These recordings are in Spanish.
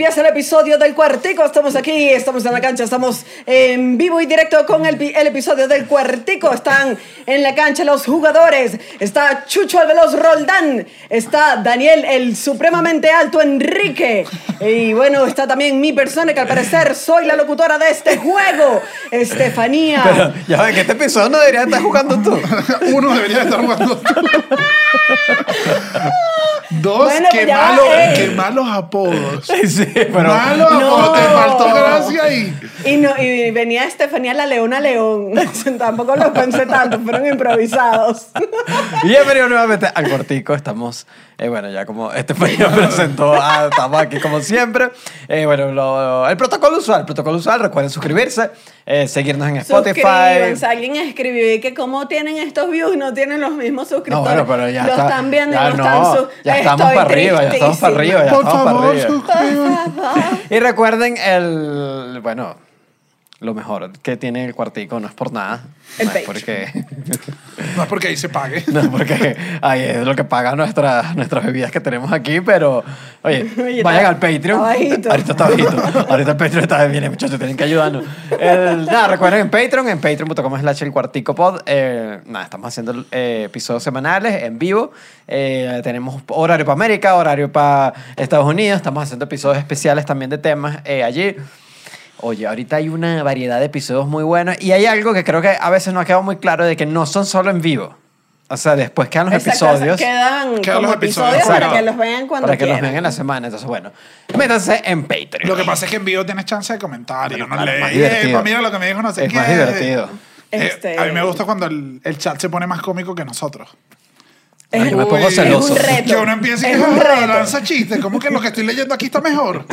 empieza el episodio del Cuartico. Estamos aquí, estamos en la cancha, estamos en vivo y directo con el, el episodio del Cuartico. Están en la cancha los jugadores. Está Chucho el Veloz Roldán. Está Daniel el supremamente alto Enrique. Y bueno, está también mi persona que al parecer soy la locutora de este juego, Estefanía. Pero ya ven que este episodio no debería estar jugando tú. Uno debería estar jugando. Dos, Bueno, qué, pues malo- eh. qué malos apodos. Sí, pero. Malos No. te faltó gracia ahí. Y, no, y venía Estefanía la Leona León. Tampoco lo pensé tanto, fueron improvisados. Bienvenido nuevamente al Cortico. Estamos, eh, bueno, ya como este país presentó, ah, estamos aquí como siempre. Eh, bueno, lo- el protocolo usual, el protocolo usual, recuerden suscribirse, eh, seguirnos en Spotify. Alguien escribió y que cómo tienen estos views, no tienen los mismos No, suscriptores. bueno, pero ya Lo está. están viendo ya y no no, están su- ya estamos Estoy para arriba, ya estamos para arriba, ya Por estamos para favor, arriba. suscríbanse. Y recuerden el, bueno, lo mejor que tiene el cuartico no es por nada. El no es Patreon. porque, No es porque ahí se pague. no, porque ahí es lo que pagan nuestras, nuestras bebidas que tenemos aquí, pero oye, Oye, vayan al Patreon. está bajito. Ahorita está bajito. Ahorita el Patreon está bien, muchachos, tienen que ayudarnos. El- nada, recuerden en Patreon, en patreon.com slash el cuartico pod. eh, nada, estamos haciendo eh, episodios semanales en vivo. Eh, tenemos horario para América, horario para Estados Unidos. Estamos haciendo episodios especiales también de temas eh, allí. Oye, ahorita hay una variedad de episodios muy buenos y hay algo que creo que a veces no ha quedado muy claro de que no son solo en vivo. O sea, después quedan los Exacto, episodios. Quedan Quedan como los episodios, episodios para que los vean cuando Para que los quieran. vean en la semana. Entonces, bueno, métanse en Patreon. Lo que pasa es que en vivo tienes chance de. Bueno, claro, "Eh, divertido. pues mira lo que me dijo no sé Es qué. más divertido. Eh, Este- A mí me gusta cuando el, el chat se pone más cómico que nosotros. Es Yo me un- pongo Uy, celoso. Es un reto. Que uno empieza y Es que un "Ah, reto. lanza chistes. ¿Cómo que lo que estoy leyendo aquí está mejor?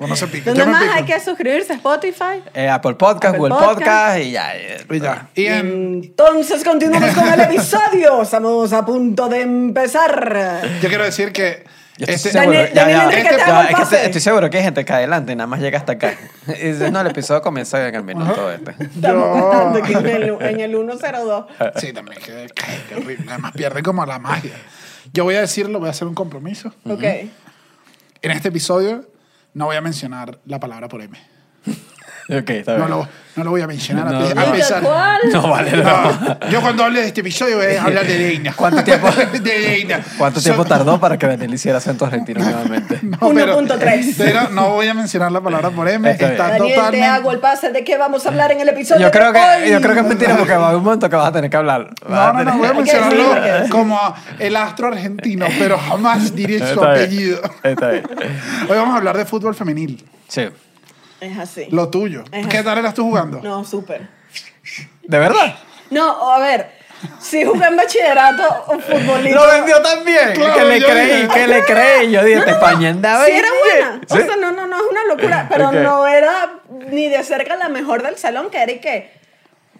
Uno se pica. ¿Dónde Yo me más pico. hay que suscribirse? Spotify. Eh, Apple Podcast, Apple Google Podcast. Podcast, y ya. eh, Y ya. Y en, Entonces continuamos con el episodio. Estamos a punto de empezar. yo quiero decir que este, Daniel- ya, Daniel ya, Enrique, este- te ya, hago el es que pase. estoy, estoy seguro que hay gente que adelante nada más llega hasta acá. Y dice, no, el episodio comienza en el minuto este. Estamos aquí en el, en el 102. Sí, también. Que, que- que horrible. Además pierde como la magia. Yo voy a decirlo, voy a hacer un compromiso. Ok. En este episodio no voy a mencionar la palabra por M. Ok, está No bien. lo, no lo voy a mencionar No, a, no. a ¿Y qué pesar. cuál? No vale, no. No, yo cuando hable de este episodio voy a hablar de Deina. ¿Cuánto tiempo? de Deina. ¿Cuánto tiempo tardó para que Daniel hiciera acento argentino nuevamente? No, pero- 1.3. pero no voy a mencionar la palabra por M. Está Está, bien. Daniel, te totalmente. hago el pase de qué vamos a hablar en el episodio Yo creo de que, hoy. yo creo que es mentira porque va a haber un momento que vas a tener que hablar. No, no, no, voy a mencionarlo como el astro argentino, pero jamás diré su Está bien. apellido. Está bien. Hoy vamos a hablar de fútbol femenil, Sí. Es así. lo tuyo. Ajá. ¿Qué tal eras tú jugando? No, súper. ¿De verdad? No, a ver. Si jugué en bachillerato o futbolito. Lo vendió tan bien Claro, que le creí, dije- que le creí. Yo dije, te España andaba Sí bien, era buena. ¿Sí? O sea, no, no, no es una locura. Pero no era ni de cerca la mejor del salón, que era y que.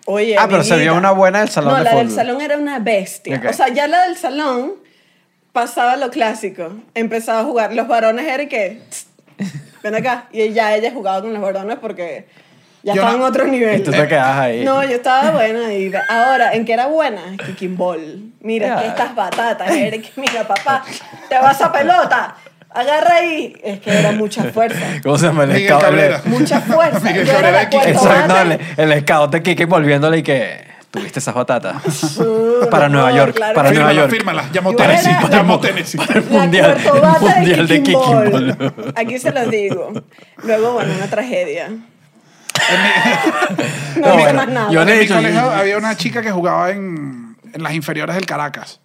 Oye. Ah, pero se amiguita. vio una buena del salón No, de la del salón era una bestia. O sea, ya la del salón pasaba lo clásico. Empezaba a jugar. Los varones era y que. "Tss, Ven acá. Y ya ella jugaba con los varones porque ya Yo estaban no- en otro nivel. Y tú te quedas ahí. No, yo estaba buena. Y ahora, ¿en qué era buena? Kicking ball. Mira, que estas batatas, Eric. Mira, papá, te vas a pelota. Agarra ahí. Es que era mucha fuerza. ¿Cómo se llama el Miguel? Cabrera. Mucha fuerza. Miguel Cabrera Exacto, no, el, el scout de Kike volviéndole y que tuviste esas batatas. Para no, Nueva York, claro para Nueva York. fírmala. Llamo Yo Tennessee. era- Llamo Tennessee. Para el mundial, de mundial de kicking kicking ball. ball. Aquí se los digo. Luego, bueno, una tragedia. No, No, bueno, más nada. yo le he en mi dicho, colegio había una chica que jugaba en, en las inferiores del Caracas.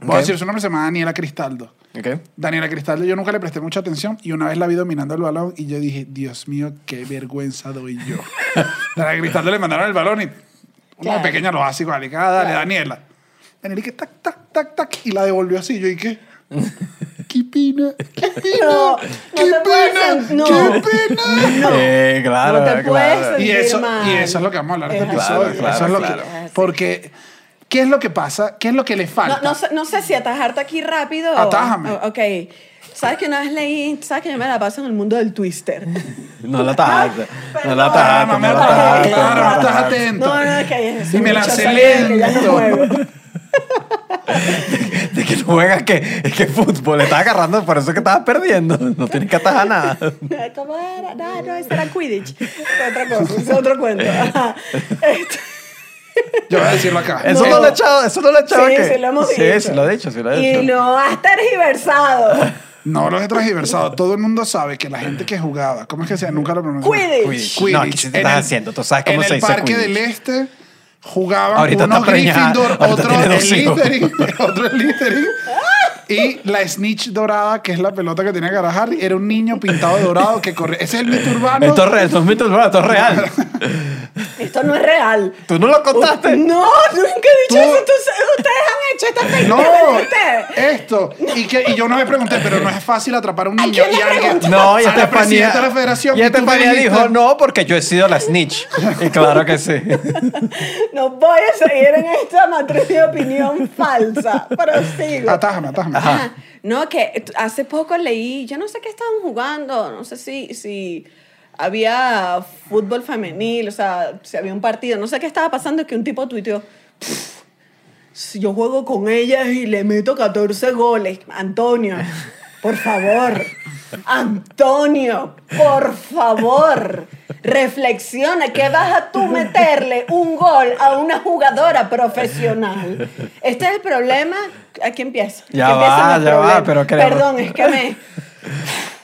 Voy Ok. a decir su nombre, se llama Daniela Cristaldo. Ok. Daniela Cristaldo, yo nunca le presté mucha atención y una vez la vi dominando el balón y yo dije, Dios mío, qué vergüenza doy yo. Daniela Cristaldo le mandaron el balón y una Claro. pequeña lo básico, dale, dale, Daniela. Daniela, y que tac, tac, tac, tac, y la devolvió así. Yo, ¿y qué? ¡Qué pena! ¡Qué pena! No, no ¡Qué te puedes pena! sen- no. ¡Qué pena! Eh, claro, No te claro. puedes Y eso, mal. y eso es lo que vamos a hablar en este episodio. Claro, eso es lo claro, que, claro. Porque, ¿qué es lo que pasa? ¿Qué es lo que le falta? No, no, sé, no sé si atajarte aquí rápido. Atájame. o- Ok. Sabes que una vez leí, sabes que yo me la paso en el mundo del twister. No la atajaste. No Perdón. la atajaste, no la claro, atajaste. claro, no la no estás atento. No, no, es que es Y me lancé no lento. juego. ¿De que no juegas que, es que fútbol, estás agarrando, por eso es que estabas perdiendo. No tienes que atajar nada. ¿Cómo era? No, no, eso era Quidditch. Es otra cosa, es otro cuento. Ajá. Este- Yo voy a decirlo acá. Eso no, No. lo he echado, eso no lo he echado. Sí, que- sí lo hemos sí, dicho. sí lo he dicho, sí lo he dicho. Y no has tergiversado. No los he transversado. Todo el mundo sabe que la gente que jugaba, ¿cómo es que se llama? Nunca lo pronuncié. Quidditch. Quidditch. No, ¿qué te En estás el- haciendo? Tú sabes cómo en se el dice Parque Quidditch. del Este jugaban Ahorita está unos Gryffindor, otro el. Slytherin, otro el Slytherin. Y la snitch dorada, que es la pelota que tenía que Harry, era un niño pintado de dorado que corre. Ese es el mito urbano. Esto es real, esto es mito urbano, esto es real. Esto no es real. Tú no lo contaste. No, nunca he dicho Tú- eso. Tú- ustedes han hecho esta fake No, ustedes. esto. Y, que, y yo una vez pregunté, pero no es fácil atrapar a un ¿A niño. quién Y alguien? No, y a la Estefanía. presidenta de la federación. Y tú Estefanía dijo, no, porque yo he sido la snitch. Y claro que sí. No voy a seguir en esta matriz de opinión falsa. Prosigo. Atájame, atájame. Ajá. No, que hace poco leí, yo no sé qué estaban jugando, no sé si, si había fútbol femenil, o sea, si había un partido, no sé qué estaba pasando, que un tipo tuiteó, "Pff, si yo juego con ellas y le meto 14 goles, Antonio, por favor, Antonio, por favor, reflexiona, que vas a tú meterle un gol a una jugadora profesional. Este es el problema, aquí empieza. Ya Aquí va, ya va, pero queremos- Perdón, es que me...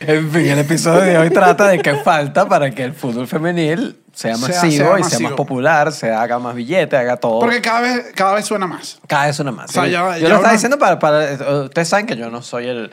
En fin, el episodio de hoy trata de qué falta para que el fútbol femenil sea masivo sea y sea más popular, se haga más billete, haga todo. Porque cada vez, cada vez suena más. Cada vez una más. O sea, Sí. ya- yo ya lo estaba diciendo para, para... Ustedes saben que yo no soy el,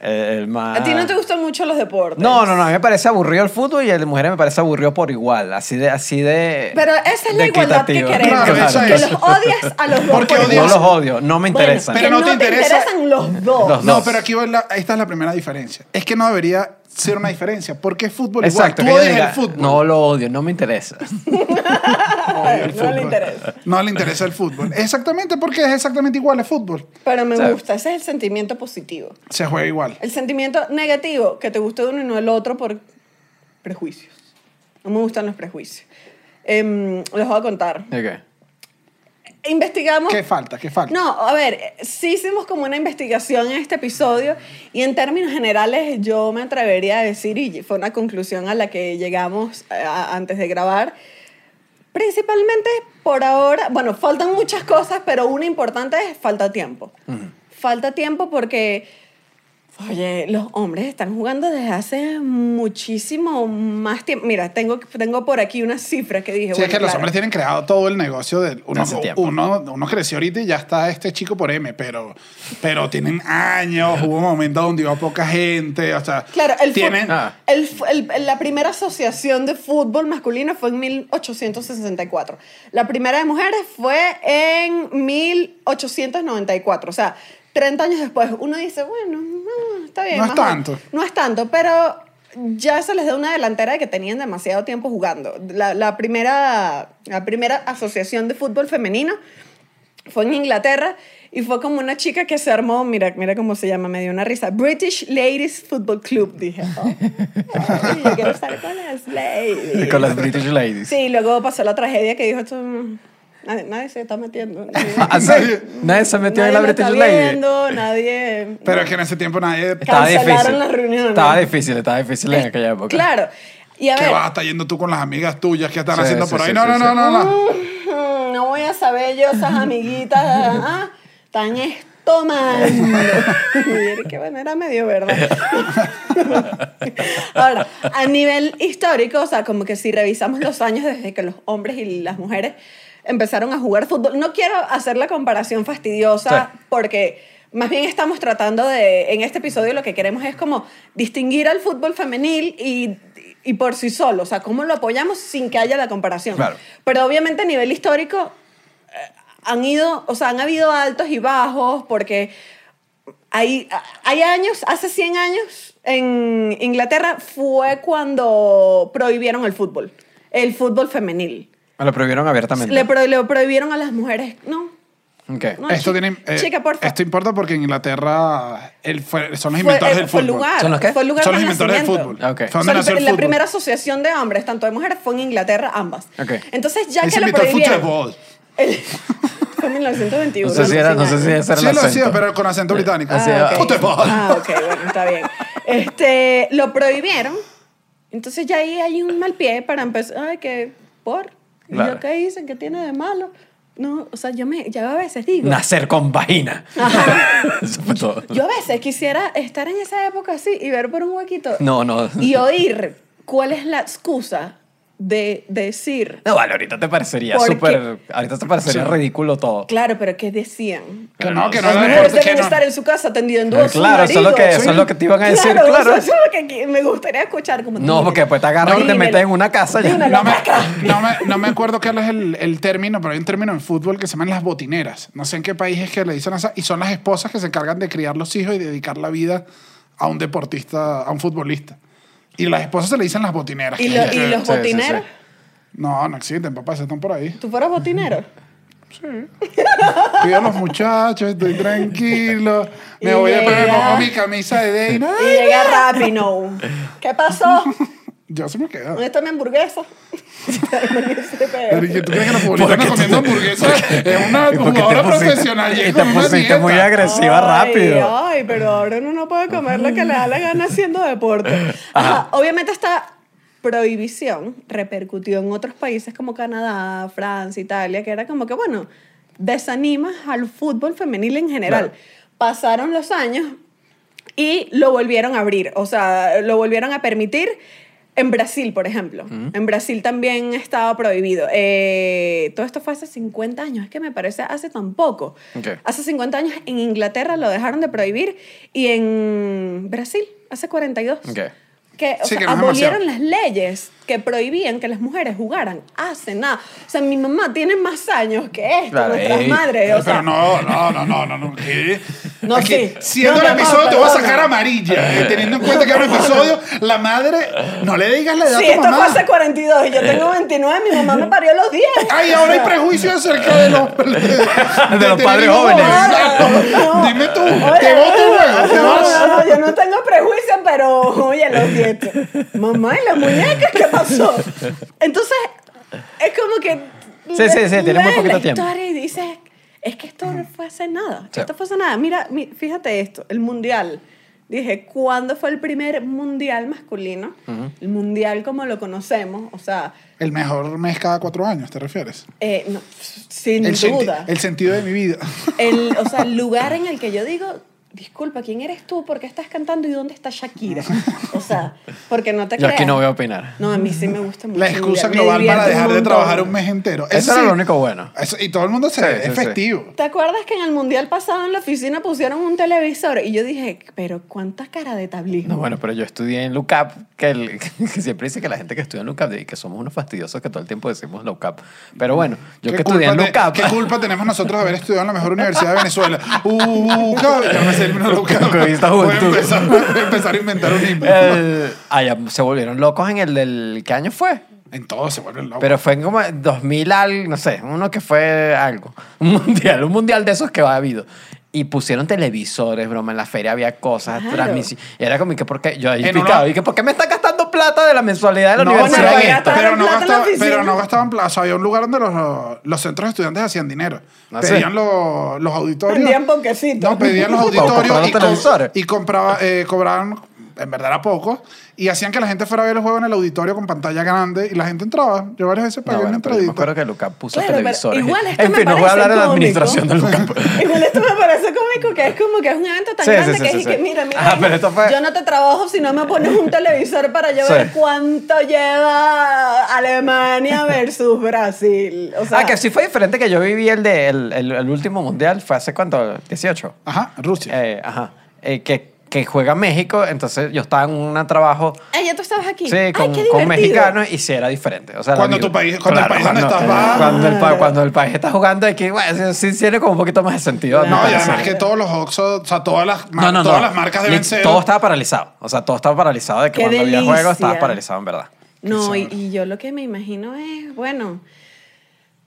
el más... A ti no te gustan mucho los deportes. No, no, no. A mí me parece aburrido el fútbol y el de mujeres me parece aburrido por igual. Así de... Así de Pero esa es la igualdad que queremos. Claro, que los odias a los dos. Porque por odias- No los odio, no me Bueno, interesan. que Pero no no te te interesa- interesan los dos. Los No, pero aquí la- esta es la primera diferencia. Es que no debería ser una diferencia. Porque es fútbol Exacto. igual. Tú odias diga, el fútbol. No lo odio, no me interesa. no le interesa. No le interesa el fútbol. Exactamente porque es exactamente igual el fútbol. Pero me O sea, gusta, ese es el sentimiento positivo. Se juega igual. El sentimiento negativo, que te guste uno y no el otro por prejuicios. No me gustan los prejuicios. Em, les voy a contar. ¿De qué? Investigamos. ¿Qué falta? ¿Qué falta? No, a ver, sí hicimos como una investigación en este episodio y en términos generales yo me atrevería a decir, y fue una conclusión a la que llegamos eh, a- antes de grabar, principalmente por ahora, bueno, faltan muchas cosas, pero una importante es falta tiempo. Falta tiempo porque, oye, los hombres están jugando desde hace muchísimo más tiempo. Mira, tengo, tengo por aquí una cifra que dije. Sí, es que los hombres tienen creado todo el negocio del uno, uno, uno creció ahorita y ya está este chico por M, pero, pero tienen años, hubo momentos donde iba poca gente, o sea, Claro, el tienen, Ah. el el- la primera asociación de fútbol masculino fue en 1864. La primera de mujeres fue en 1894. O sea, 30 años después. Uno dice, bueno, no, está bien. No es tanto. No es tanto, pero ya se les da una delantera de que tenían demasiado tiempo jugando. La, la primera, la primera asociación de fútbol femenino fue en Inglaterra y fue como una chica que se armó, mira, mira cómo se llama, me dio una risa, British Ladies Football Club, dije. Oh, yo quiero estar con las ladies. Con las British Ladies. Sí, luego pasó la tragedia que dijo esto, mm, nadie, nadie se está metiendo. Nadie, ¿Ah, sí? Nadie se metió en nadie la British está Lady. nadie... pero es que en ese tiempo nadie, Estaba difícil. las reuniones. Estaba difícil, estaba difícil en aquella época. Claro. Y a ¿qué ver, vas a estar yendo tú con las amigas tuyas que están Sí, haciendo sí, por ahí? sí, no, sí, no, sí. no, no, no, Mm, no voy a saber yo esas amiguitas ah, tan estomando. que bueno, era medio verdad. Ahora, a nivel histórico, o sea, como que si revisamos los años desde que los hombres y las mujeres empezaron a jugar fútbol, no quiero hacer la comparación fastidiosa Sí. porque más bien estamos tratando de, en este episodio lo que queremos es como distinguir al fútbol femenil y, y por sí solo, o sea, cómo lo apoyamos sin que haya la comparación. Claro. Pero obviamente a nivel histórico eh, han ido, o sea, han habido altos y bajos porque hay, hay años, hace 100 años en Inglaterra fue cuando prohibieron el fútbol, el fútbol femenil. Me lo prohibieron abiertamente. Le, pro- le prohibieron a las mujeres, no, Ok. no, Esto, chi- tiene, eh, chica, por favor. esto importa porque en Inglaterra él fue- son los Fue, inventores eh, del fue fútbol. lugar, ¿Son los qué? Fue el lugar Son los inventores del fútbol. Ok. Fue O sea, donde nació el la fútbol. primera asociación de hombres, tanto de mujeres, fue en Inglaterra, ambas. Ok. Entonces, ya que lo prohibieron... fútbol. El- Fue en 1921. No sé si era, no sé si ese era Sí el lo hacía, acento. pero con acento británico. Ah, ok. Fútbol. Ah, ok, bueno, está bien. Este, lo prohibieron. Entonces ya ahí hay un mal pie para empezar. Ay, que por. ¿Y Claro. yo qué hice? ¿Qué tiene de malo? No, o sea, yo me, yo a veces digo. Nacer con vagina. Eso fue todo. Yo a veces quisiera estar en esa época así y ver por un huequito. No, no. Y oír cuál es la excusa de decir. No, vale, ahorita te parecería súper. Ahorita te parecería Sí. ridículo todo. Claro, pero ¿qué decían? Que no, que no Las mujeres deben no. estar en su casa atendiendo a su Claro, eso es lo que, eso es lo que te iban a decir, Claro, eso es lo que me gustaría escuchar. Como, No, porque después te agarran y te meten en una casa. ya. No me, no, me, no me acuerdo cuál es el, el término, pero hay un término en fútbol que se llaman las botineras. No sé en qué país es que le dicen esa. Y son las esposas que se encargan de criar los hijos y dedicar la vida a un deportista, a un futbolista. Y las esposas se le dicen las botineras. ¿Y, lo- los sí, sí, botineros? sí. No, no existen, papá, se están por ahí. ¿Tú fueras botinero? Cuido a los muchachos, estoy tranquilo. Me Y voy a poner mi camisa de Dana. Y llega Rappi, no. ¿Qué pasó? Yo se me quedo. ¿Dónde está mi hamburguesa? Pero, ¿y ¿Tú crees que la futbolista comiendo hamburguesas? Es una jugadora profesional. y te pusiste muy agresiva Ay, rápido. Ay, pero ahora uno no puede comer lo que le da la gana haciendo deporte. Ajá. Obviamente esta prohibición repercutió en otros países como Canadá, Francia, Italia, que era como que, bueno, desanima al fútbol femenil en general. Claro. Pasaron los años y lo volvieron a abrir, o sea, lo volvieron a permitir. En Brasil, por ejemplo. En Brasil también estaba prohibido. Eh, todo esto fue hace 50 años, es que me parece hace tan poco. Ok. Hace 50 años en Inglaterra lo dejaron de prohibir y en Brasil hace 42. Ok. Que, o Sí, sea, que no abolieron las leyes que prohibían que las mujeres jugaran hace nada. O sea, mi mamá tiene más años que esto, Claro, nuestras ey. madres. O sea, Pero no, no, no, no, no, no. ¿qué? No, Aquí, sí. Siendo No, el episodio, te voy a sacar amarilla. eh, teniendo en cuenta que era un episodio, la madre, no le digas la edad Sí, a tu esto fue mamá. hace 42 y yo tengo 29, mi mamá me parió a los 10. Ay, ahora hay prejuicios acerca de los, de, De los tener padres jóvenes. Dime tú, Oye, te voto luego, te no, vas. no, no, yo no tengo prejuicio, pero oye, los dientes. Mamá, ¿y la muñeca qué pasó? Entonces, es como que. Sí, sí, sí, tiene muy lees poquito la tiempo. historia y dices, es que esto no fue hace nada. Sí. Esto fue hace nada. Mira, mi- fíjate esto, el mundial. Dije, ¿cuándo fue el primer mundial masculino? El mundial como lo conocemos, o sea, El mejor mes cada cuatro años, ¿te refieres? eh, no, sin El, senti- duda. el sentido de mi vida. el, o sea, el lugar en el que yo digo, disculpa, ¿quién eres tú? ¿Por qué estás cantando y dónde está Shakira? O sea, porque no te Yo aquí no voy a opinar. No, a mí sí me gusta mucho. La excusa me global para dejar de trabajar un mes entero. Eso era lo único bueno. Eso- y todo el mundo se Sí, ve sí, sí. efectivo. ¿Te acuerdas que en el mundial pasado en la oficina pusieron un televisor? Y yo dije, pero ¿cuánta cara de tablismo? No, bueno, pero yo estudié en LUCAP, que, el- que siempre dice que la gente que estudia en LUCAP y que somos unos fastidiosos que todo el tiempo decimos LUCAP. Pero bueno, yo ¿Qué que estudié en LUCAP. ¿Qué culpa tenemos nosotros de haber estudiado en la mejor universidad de Venezuela? Uh, Con esta Voy a empezar, voy a empezar a inventar un himno. el- ah, ya se volvieron locos en el del. ¿Qué año fue? En todo se vuelven locos. Pero fue en como 2000 algo, no sé, uno que fue algo. Un mundial, un mundial de esos que ha habido. Y pusieron televisores, broma, en la feria había cosas, Claro. transmisiones. Y era como que, ¿por qué? Yo ahí En picado. Y que, ¿por qué me están plata de la mensualidad de la No, universidad bueno, en pero, no en oficina. pero no gastaban plata. O sea, había un lugar donde los, los centros de estudiantes hacían dinero. ¿Ah, sí? pedían los, los auditorios. Vendían ponquecitos. No, pedían los auditorios y, co- televisores. y compraba, eh, cobraban, en verdad era poco, y hacían que la gente fuera a ver el juego en el auditorio con pantalla grande y la gente entraba. Yo varias veces No, pagué una bueno, pero yo me entradita. acuerdo que LUCAP puso Claro, televisores. igual esto en me fin, no voy a parece hablar de la cómico. administración de LUCAP. Igual esto me parece cómico que es como que es un evento tan Sí, grande sí, que sí, es que mira, mira, Ajá, pero esto fue- yo no te trabajo si no me pones un televisor para yo Sí. ver cuánto lleva Alemania versus Brasil. O sea, ah, que sí fue diferente que yo viví el de el, el- el último mundial. ¿Fue hace cuánto? 18. Ajá, Rusia. Eh, ajá. Eh, que, que juega México, entonces yo estaba en un trabajo Ay, ya tú estabas aquí. Sí, Ay, con, qué con mexicanos y sí era diferente. O sea, Cuando tu país- cuando el país cuando, estás va- cuando el, cuando el país está jugando, hay que, bueno, sí, sí tiene como un poquito más de sentido. Claro. no, y además que todos los Oxxo, o sea, todas las, No, no, todas no. las marcas deben ser... Todo estaba paralizado. O sea, todo estaba paralizado de que Qué cuando había delicia. juegos estaba paralizado, en verdad. No, y, y yo lo que me imagino es, bueno,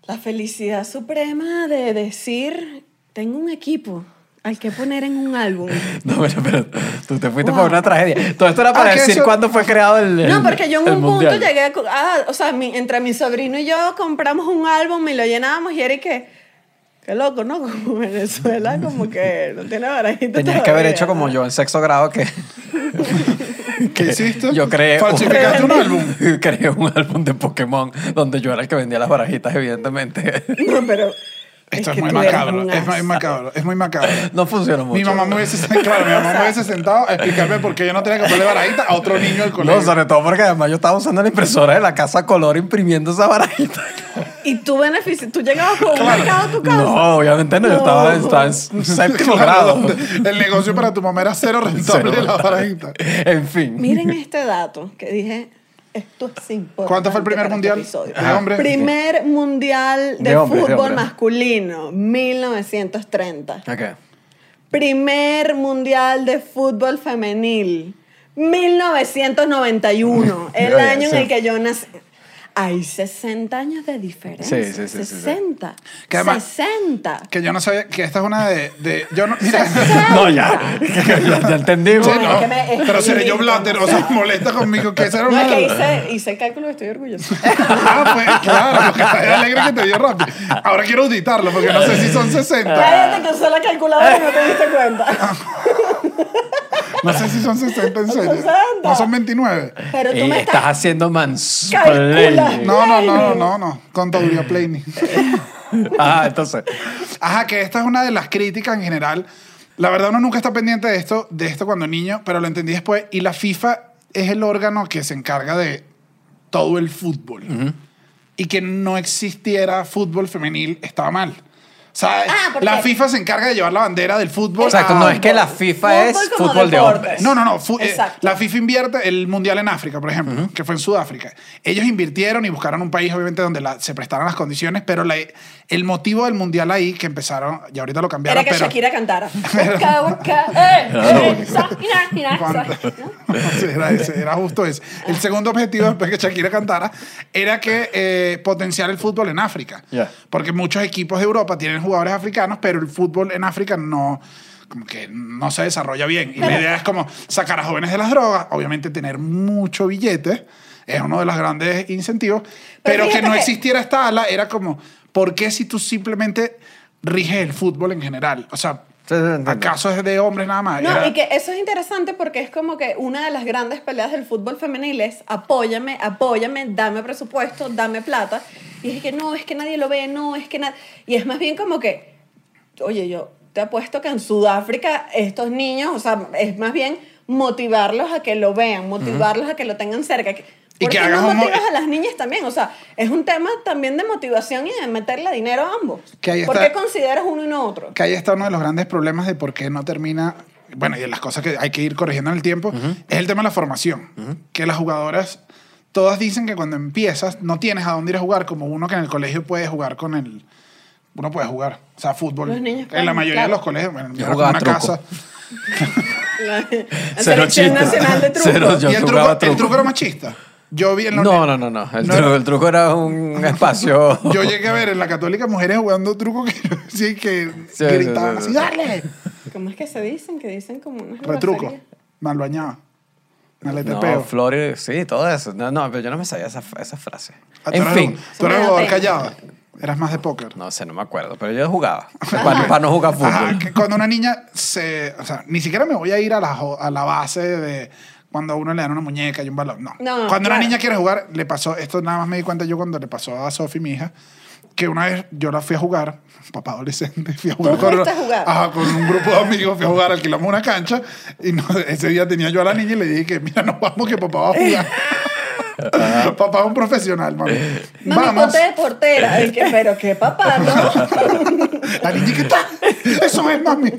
la felicidad suprema de decir, tengo un equipo. Hay que poner en un álbum. No, pero, pero tú te fuiste Wow. por una tragedia. Todo esto era para Ah, decir eso- cuándo fue creado el. No, porque yo en un punto llegué a... Ah, o sea, mi- entre mi sobrino y yo compramos un álbum y lo llenábamos y era y que... Qué loco, ¿no? Como Venezuela, como que no tiene barajito Tenías que haber hecho como yo en sexto grado que. ¿Qué hiciste? Yo creé. ¿Falsificaste un álbum? creé un álbum de Pokémon donde yo era el que vendía las barajitas, evidentemente. No, pero... Esto es, que muy macabro. Es muy macabro. Es muy macabro. No funcionó mucho. Mi mamá me hubiese, claro, mi mamá me hubiese sentado a explicarme por qué yo no tenía que ponerle barajita a otro niño del colegio. No, sobre todo porque además yo estaba usando la impresora de la casa a color imprimiendo esa barajita. Y tú beneficio, tú llegabas con un mercado a tu casa. No, obviamente no, yo estaba, estaba en séptimo Claro, grado. El negocio para tu mamá era cero rentable Cero. la barajita. En fin. Miren este dato que dije, esto es importante. ¿Cuánto fue el primer para mundial este de? Primer mundial de, De hombres, de fútbol hombres. masculino, 1930. Ok. Primer mundial de fútbol femenil, 1991, el año en el que yo nací. Hay 60 años de diferencia. Sí, sí, sí, sí, sí. 60. Que además- 60. Que yo no sabía que esta es una de. de yo no, mira, No, ya. ya, ya entendimos. Sí, No, no. es que me- es Pero seré yo blatter, no o sea, molesta conmigo que esa era No, una es que hice, hice el cálculo y estoy orgullosa. Ah, pues claro, lo que está es alegre que te dio rápido. Ahora quiero auditarlo porque no sé si son 60. Cállate que usé la calculadora y no te diste cuenta. No sé si son 60 en serio. 60. No son 29. Pero tú Eh, me estás estás... haciendo mansplaining. No, no, no, no, no, no. Contaduría Planey. Ah, entonces. Ajá, que esta es una de las críticas en general. La verdad uno nunca está pendiente de esto, de esto cuando niño, pero lo entendí después. Y la FIFA es el órgano que se encarga de todo el fútbol. Y que no existiera fútbol femenil estaba mal. O sea, Ah, la FIFA se encarga de llevar la bandera del fútbol. Exacto, a- no es que la FIFA es Fútbol como fútbol de hombres. No, no, no. fu- eh, la FIFA invierte el Mundial en África, por ejemplo, que fue en Sudáfrica. Ellos invirtieron y buscaron un país, obviamente, donde la- se prestaran las condiciones, pero la- el motivo del Mundial ahí, que empezaron, y ahorita lo cambiaron, Era que pero... Shakira cantara. Eh, eh, era, ese, era justo ese. El segundo objetivo, después que Shakira cantara, era que eh, potenciar el fútbol en África. Ya. Porque muchos equipos de Europa tienen jugadores africanos, pero el fútbol en África no como que no se desarrolla bien. Y la idea es como sacar a jóvenes de las drogas, obviamente tener mucho billete, es uno de los grandes incentivos, pero, que fíjate no que- existiera esta ala era como, ¿por qué si tú simplemente riges el fútbol en general? O sea. ¿Acaso es de hombres nada más? No, Era- y que eso es interesante porque es como que una de las grandes peleas del fútbol femenil es apóyame, apóyame, dame presupuesto, dame plata. Y es que no, es que nadie lo ve, no, es que nadie... Y es más bien como que, oye, yo te apuesto que en Sudáfrica estos niños, o sea, es más bien motivarlos a que lo vean, motivarlos a que lo tengan cerca. que- Y ¿Por que qué hagas no motivas a las niñas también? O sea, es un tema también de motivación y de meterle dinero a ambos. Que ahí ¿Por está- qué consideras uno y no otro? que ahí está uno de los grandes problemas de por qué no termina, bueno, y de las cosas que hay que ir corrigiendo en el tiempo, es el tema de la formación. Que las jugadoras, todas dicen que cuando empiezas no tienes a dónde ir a jugar, como uno que en el colegio puede jugar con el... Uno puede jugar, o sea, fútbol. Los niños en la mayoría claro. de los colegios, bueno, Yo jugaba una truco. casa. La, la Cero. Nacional de Truco. Cero, yo y el truco, el truco era machista. Yo vi en la No, no, no, no. El, No truco, era- el truco era un espacio. Yo llegué a ver en la católica mujeres jugando truco que sí que Sí, gritaban sí, sí, así, sí. dale. ¿Cómo es que se dicen? Que dicen como unas Retruco. Mal bañado. No. Flores, sí, todo eso. No, no, pero yo no me sabía esa, esa frase. Ah, En fin, Tú eras jugador callado. Eras más de póker. no sé, no me acuerdo, pero yo jugaba. para, para no jugar fútbol. Ajá, que cuando una niña se. O sea, ni siquiera me voy a ir a la, jo- a la base de cuando a uno le dan una muñeca y un balón. No. No, cuando claro. una niña quiere jugar, le pasó. Esto nada más me di cuenta yo cuando le pasó a Sofi, mi hija, que una vez yo la fui a jugar, papá adolescente, fui a jugar? Ajá, con un grupo de amigos, fui a jugar, alquilamos una cancha y no- ese día tenía yo a la niña y le dije que, mira, nos vamos que papá va a jugar. papá es un profesional, mami. Mami, Vamos. ponte de portera. Y que, pero qué papá, ¿no? La niña, ¿qué tal? Eso es, mami.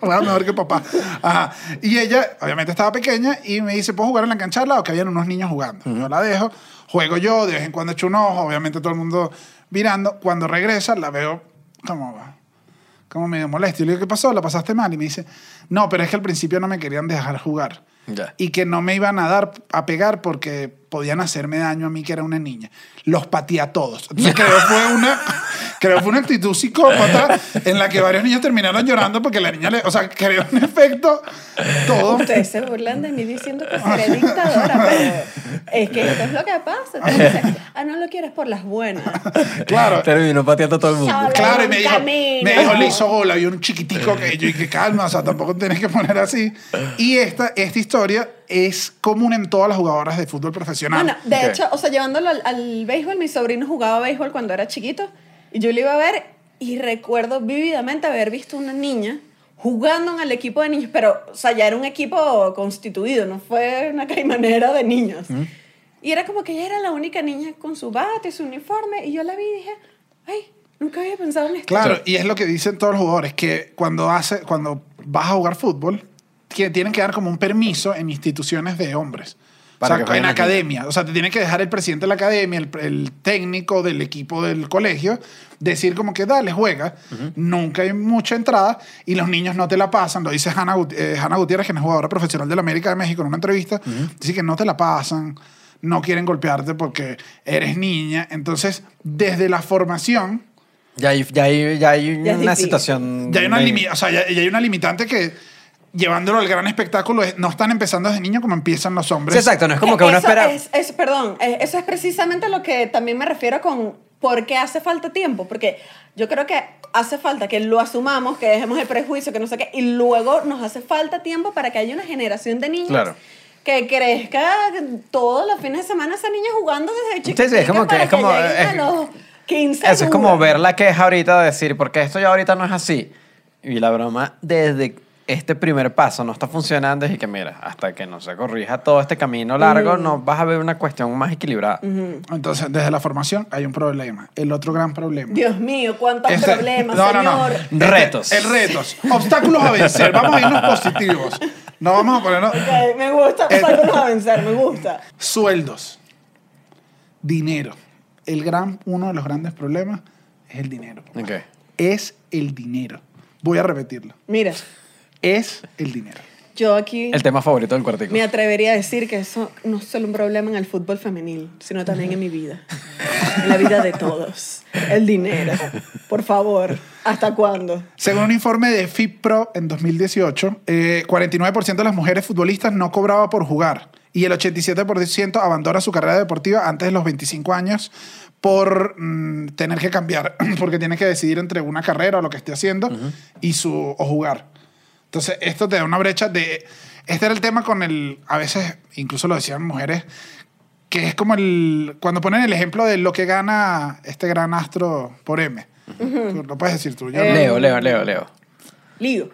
Juega mejor que papá. Ajá. Y ella, obviamente, estaba pequeña y me dice, ¿puedo jugar en la cancha al lado? Que habían unos niños jugando. Yo la dejo, juego yo, de vez en cuando echo un ojo, obviamente todo el mundo mirando. Cuando regresa, la veo como, como medio molesta. Y le digo, ¿qué pasó? ¿La pasaste mal? Y me dice, no, pero es que al principio no me querían dejar jugar. Ya. Y que no me iban a dar a pegar porque podían hacerme daño a mí, que era una niña. Los pateé a todos. Entonces creo fue una, creo fue una actitud psicópata en la que varios niños terminaron llorando porque la niña le... O sea, creó un efecto todo... Ustedes se burlan de mí diciendo que seré dictadora, pero es que esto es lo que pasa. Ah, no lo quieres por las buenas. Claro. Terminó pateando a todo el mundo. Chao. Claro, y me dijo, camino. me dijo, le hizo gol, había un chiquitico que yo y que calma, o sea, tampoco tienes que poner así. Y esta, esta historia es común en todas las jugadoras de fútbol profesional. Bueno, de Ok. hecho, o sea, llevándolo al, al béisbol, mi sobrino jugaba béisbol cuando era chiquito y yo lo iba a ver y recuerdo vívidamente haber visto una niña jugando en el equipo de niños, pero, o sea, ya era un equipo constituido, no fue una caimanera de niños. Y era como que ella era la única niña con su bate, su uniforme, y yo la vi y dije, ay, nunca había pensado en esto. Claro, y es lo que dicen todos los jugadores, que cuando, hace, cuando vas a jugar fútbol, que tienen que dar como un permiso en instituciones de hombres. Para o sea, que en aquí. academia. O sea, te tiene que dejar el presidente de la academia, el, el técnico del equipo del colegio, decir como que dale, juega. Nunca hay mucha entrada y los niños no te la pasan. Lo dice Hanna, Gut- eh, Hanna Gutiérrez, que es jugadora profesional de la América de México, en una entrevista. Dice que no te la pasan, no quieren golpearte porque eres niña. Entonces, desde la formación, Ya hay, ya hay, ya hay una situación. ya hay una, o sea, ya, ya hay una limitante que llevándolo al gran espectáculo es- no están empezando desde niño como empiezan los hombres. Sí, exacto, no es como que uno eso espera. Es, es- perdón, eh, eso es precisamente lo que también me refiero con por qué hace falta tiempo. Porque yo creo que hace falta que lo asumamos, que dejemos el prejuicio, que no sé qué, y luego nos hace falta tiempo para que haya una generación de niños. Claro. Que crezca todos los fines de semana esa niña jugando desde Sí, chiquita sí, es como que- es como- lleguen a es- los 15 Eso es como ver la queja ahorita de decir, porque esto ya ahorita no es así. Y la broma, desde este primer paso no está funcionando, y que mira, hasta que no se corrija todo este camino largo, no vas a ver una cuestión más equilibrada. Entonces, desde la formación hay un problema. El otro gran problema. Dios mío, cuántos Este- problemas, no, no, no. señor. Retos. El retos. Obstáculos a vencer. Vamos a irnos positivos. No vamos a ponernos Ok, me gusta, Eh. salgo a vencer, me gusta. sueldos. Dinero. El gran, uno de los grandes problemas es el dinero. Es el dinero. Voy a repetirlo. Mira, Es el dinero. yo aquí El tema favorito del cuartico. me atrevería a decir que eso no es solo un problema en el fútbol femenil, sino también en mi vida. En la vida de todos. El dinero. Por favor, ¿hasta cuándo? Según un informe de FIPRO en 2018, eh, 49% de las mujeres futbolistas no cobraba por jugar y el 87% abandona su carrera deportiva antes de los 25 años por mm, tener que cambiar, porque tiene que decidir entre una carrera o lo que esté haciendo y su, o jugar. Entonces, esto te da una brecha de... Este era el tema con el... A veces, incluso lo decían mujeres, que es como el... Cuando ponen el ejemplo de lo que gana este gran astro por M. Lo puedes decir tú. Yo no- Leo, Leo, Leo, Leo. Lío.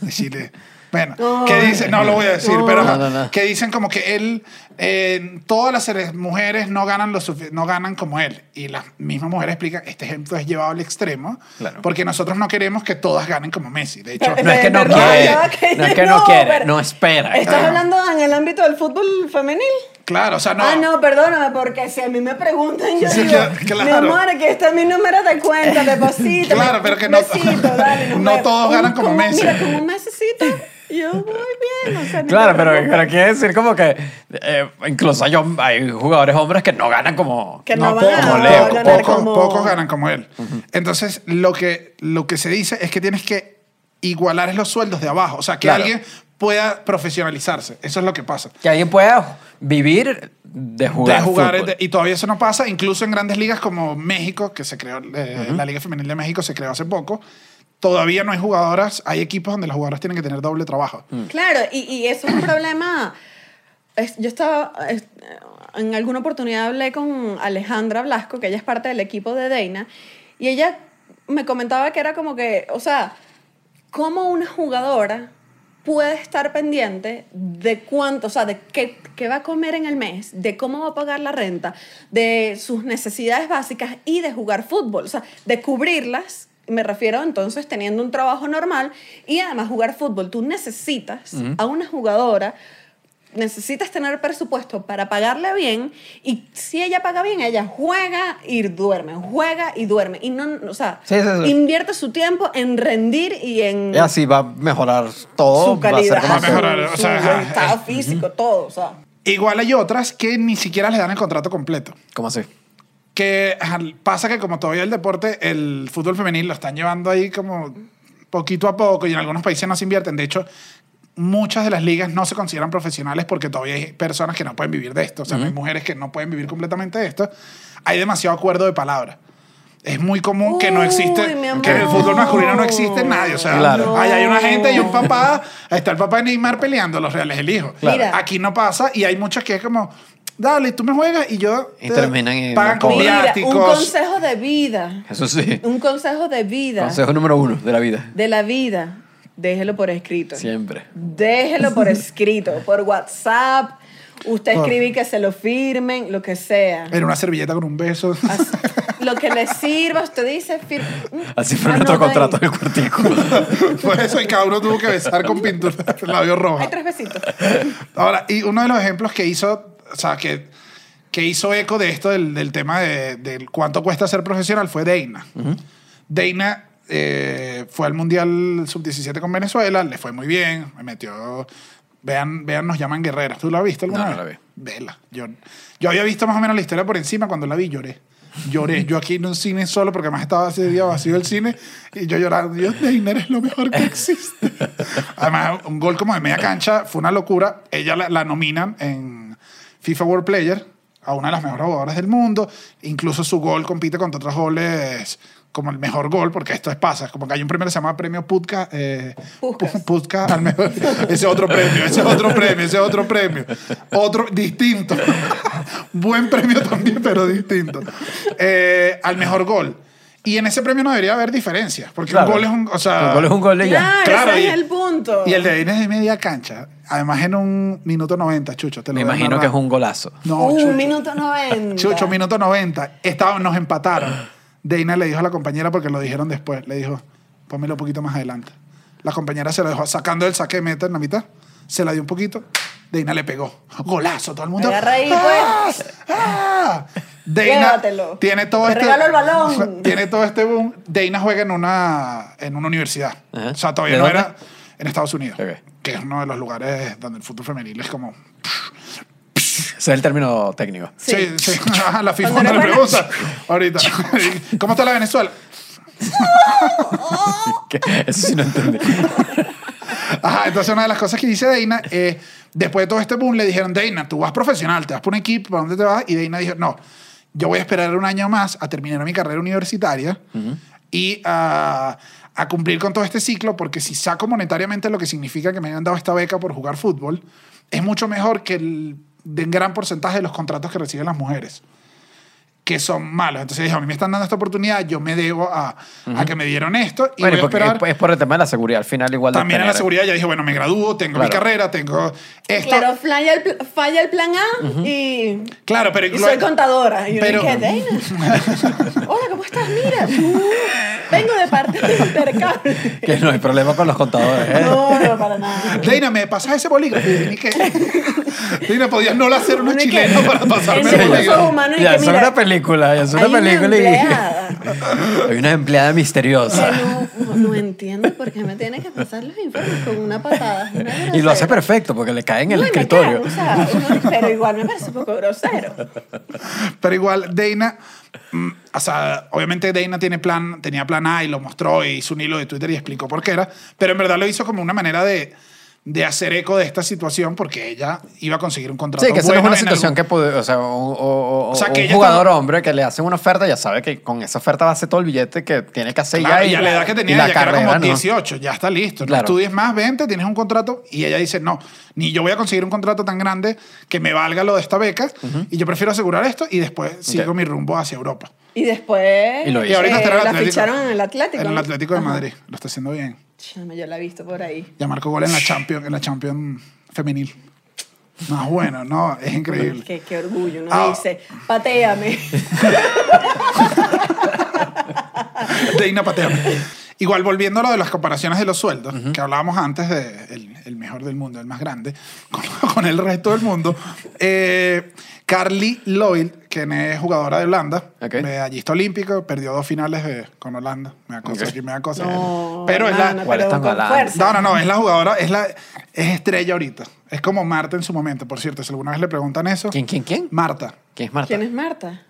decirle. Bueno, No, que dice, no lo voy a decir, no. pero No, no, no. que dicen como que él, eh, todas las mujeres no ganan lo no ganan como él. Y las mismas mujeres explican, este ejemplo es llevado al extremo, Claro. porque nosotros no queremos que todas ganen como Messi. De hecho, Pero- No es que no Perdón, quiere, no es que no quiere, no espera. ¿Estás Ah. hablando en el ámbito del fútbol femenil? claro, o sea, no. Ah, no, perdóname, porque si a mí me preguntan, yo Sí, digo, claro. mi amor, aquí está mi número de cuenta, deposito. Claro, pero que no- besito, dale, no todos ganan como con- Messi. Mira, un mesecito, yo voy bien, o sea, Claro, pero, pero quiere decir como que eh, incluso hay, hay jugadores hombres que no ganan como... Que no, No, van como Leo. pocos, como- pocos ganan como él. Entonces, lo que, lo que se dice es que tienes que igualar los sueldos de abajo. O sea, que Claro. alguien pueda profesionalizarse. Eso es lo que pasa. Que alguien pueda vivir de jugar, de jugar fútbol. de- y todavía eso no pasa incluso en grandes ligas como México que se creó eh, la liga femenil de México se creó hace poco todavía no hay jugadoras hay equipos donde las jugadoras tienen que tener doble trabajo Claro, y, y eso es un problema. Es- yo estaba. es- en alguna oportunidad hablé con Alejandra Blasco, que ella es parte del equipo de Deina, y ella me comentaba que era como que, o sea, cómo una jugadora puede estar pendiente de cuánto, o sea, de qué, qué va a comer en el mes, de cómo va a pagar la renta, de sus necesidades básicas y de jugar fútbol, o sea, de cubrirlas. Me refiero entonces teniendo un trabajo normal y además jugar fútbol. Tú necesitas a una jugadora, necesitas tener presupuesto para pagarle bien y si ella paga bien, ella juega y duerme, juega y duerme. Y no, o sea, Sí, sí, sí. invierte su tiempo en rendir y en Y así va a mejorar todo. su va a ser calidad, como Va a mejorar, o su, sea, su estado físico, todo. O sea, Igual hay otras que ni siquiera les dan el contrato completo. ¿Cómo así? Que pasa que como todavía el deporte, el fútbol femenil lo están llevando ahí como poquito a poco y en algunos países no se invierten. De hecho, muchas de las ligas no se consideran profesionales porque todavía hay personas que no pueden vivir de esto. O sea, hay mujeres que no pueden vivir completamente de esto. Hay demasiado acuerdo de palabra. Es muy común que no existe, que en el fútbol masculino no existe nadie. O sea, Claro. ahí hay una gente y un papá. Está el papá de Neymar peleando, los reales el hijo. Claro. Aquí no pasa y hay muchas que es como, dale, tú me juegas y yo. Y te- terminan en Pagan con. Mira, un consejo de vida. Eso sí. Un consejo de vida. Consejo número uno de la vida. De la vida. Déjelo por escrito. Siempre. Déjelo por escrito. Por WhatsApp. Usted escribe y que se lo firmen, lo que sea. En una servilleta con un beso. Así- lo que le sirva, usted dice. fir- Así fue Ah, nuestro no, contrato del cuartico. Por eso y cada uno tuvo que besar con pintura el labio rojo. Hay tres besitos. Ahora, y uno de los ejemplos que hizo, o sea, que, que hizo eco de esto, del, del tema de, del cuánto cuesta ser profesional, fue Deina. Deina eh, fue al Mundial Sub-17 con Venezuela, le fue muy bien, me metió... Vean, vean, nos llaman guerreras. ¿Tú la has visto alguna No, no vez? la vi. Vela. Yo, yo había visto más o menos la historia por encima cuando la vi, lloré. Lloré. Yo aquí en un cine solo, porque además estaba ese día vacío el cine, y yo llorando. Dios, Deina es lo mejor que existe. Además, un gol como de media cancha fue una locura. Ella la, la nominan en FIFA World Player a una de las mejores jugadoras del mundo. Incluso su gol compite contra otros goles como el mejor gol, porque esto es pasa. Como que hay un premio que se llama Premio Putka. Eh, Putka al mejor. Ese otro premio, ese otro premio, ese otro premio. Otro distinto. Buen premio también, pero distinto. Eh, al mejor gol. Y en ese premio no debería haber diferencias, porque Claro. un gol es un. O sea, Un gol es un gol y ya. Claro, Claro, ese y- es el punto. Y el de es de media cancha. Además, en un minuto 90, Chucho. Te lo Me imagino que es un golazo. No, un Chucho. minuto noventa. Chucho, minuto 90. Estaban, nos empataron. Deina le dijo a la compañera, porque lo dijeron después, le dijo, pónmelo un poquito más adelante. La compañera se lo dejó sacando el saque de meta en la mitad, se la dio un poquito, Deina le pegó. Golazo, todo el mundo. Agarra ahí, ¡Ah! pues. ¡Ah! Deina Llévatelo. tiene todo Te este. regalo el balón. Tiene todo este boom. Deina juega en una, en una universidad. Ajá. O sea, todavía ¿De no dónde? era en Estados Unidos. Ok. Que es uno de los lugares donde el fútbol femenil es como. Ese es el término técnico. Sí, Sí. sí. Ajá, la FIFA no le pregunta. Ahorita. ¿Cómo está la Venezuela? Que Eso sí no entendí. Ajá, entonces una de las cosas que dice Deina, eh, después de todo este boom, le dijeron, Deina, tú vas profesional, te vas por un equipo, ¿para dónde te vas? Y Deina dijo, no, yo voy a esperar un año más a terminar mi carrera universitaria y a, a cumplir con todo este ciclo, porque si saco monetariamente lo que significa que me hayan dado esta beca por jugar fútbol, es mucho mejor que el de gran porcentaje de los contratos que reciben las mujeres que son malos. Entonces dijo, a mí me están dando esta oportunidad, yo me debo a, a que me dieron esto y Bueno, voy a esperar. es, es por el tema de la seguridad. Al final, igual. de También en la seguridad ya dije, bueno, me gradúo, tengo mi carrera, tengo esto. Claro, falla el, falla el plan A y, Claro, pero y soy contadora. Y yo Pero- dije, Deina. Hola, ¿cómo estás? Mira, uh, vengo de parte de intercambio. Que no hay problema con los contadores. ¿eh? No, no, para nada. Deina, ¿me pasas ese bolígrafo? Y ¿qué? Deina, podías no hacer que- chilenos para pasarme el bolígrafo. humanos y Ya, que es mira, una película, ya es una hay una película y. empleada Hay una empleada misteriosa. que no, no, entiendo por qué me tiene que pasar los informes con una patada. una Y lo hace perfecto porque le cae en el No, escritorio. cago, o sea, uno- pero igual me parece un poco grosero. Pero igual, Deina, mm, o sea, obviamente Deina tiene plan, tenía plan A y lo mostró y hizo un hilo de Twitter y explicó por qué era, pero en verdad lo hizo como una manera de, de hacer eco de esta situación porque ella iba a conseguir un contrato Sí, que esa no es bueno una situación algún- que puede, o sea, o, o- O sea, que un jugador estaba- hombre que le hacen una oferta, ya sabe que con esa oferta va a hacer todo el billete que tiene que hacer Claro, ya. y a la edad que tenía, la ella, que era carrera, como ¿no? 18, ya está listo. No Claro. estudies más, 20, tienes un contrato. Y ella dice, no, ni yo voy a conseguir un contrato tan grande que me valga lo de esta beca. Y yo prefiero asegurar esto y después sigo mi rumbo hacia Europa. Y después Y lo hizo. Y ahorita eh, está en el la ficharon en el Atlético. En el ¿no? Atlético de Ajá. Madrid. Lo está haciendo bien. Chama, yo la he visto por ahí. Ya marcó gol en la Champions, en la Champions femenil. No, bueno, no, es increíble. Qué, qué orgullo. Uno Ah. dice, pateame. Deina pateame. Igual volviendo a lo de las comparaciones de los sueldos, que hablábamos antes de el, el mejor del mundo, el más grande, con, con el resto del mundo. Eh, Carly Lloyd, quien es jugadora de Holanda, Ok. medallista olímpico, perdió dos finales de- con Holanda. Me da cosa Ok. aquí, me da cosa. No, pero es la, ¿Cuál no, no, no, es la jugadora, es la, Es estrella ahorita. Es como Marta en su momento, por cierto. Si alguna vez le preguntan eso. ¿Quién, quién, quién? Marta, ¿Quién es Marta? ¿Quién es Marta?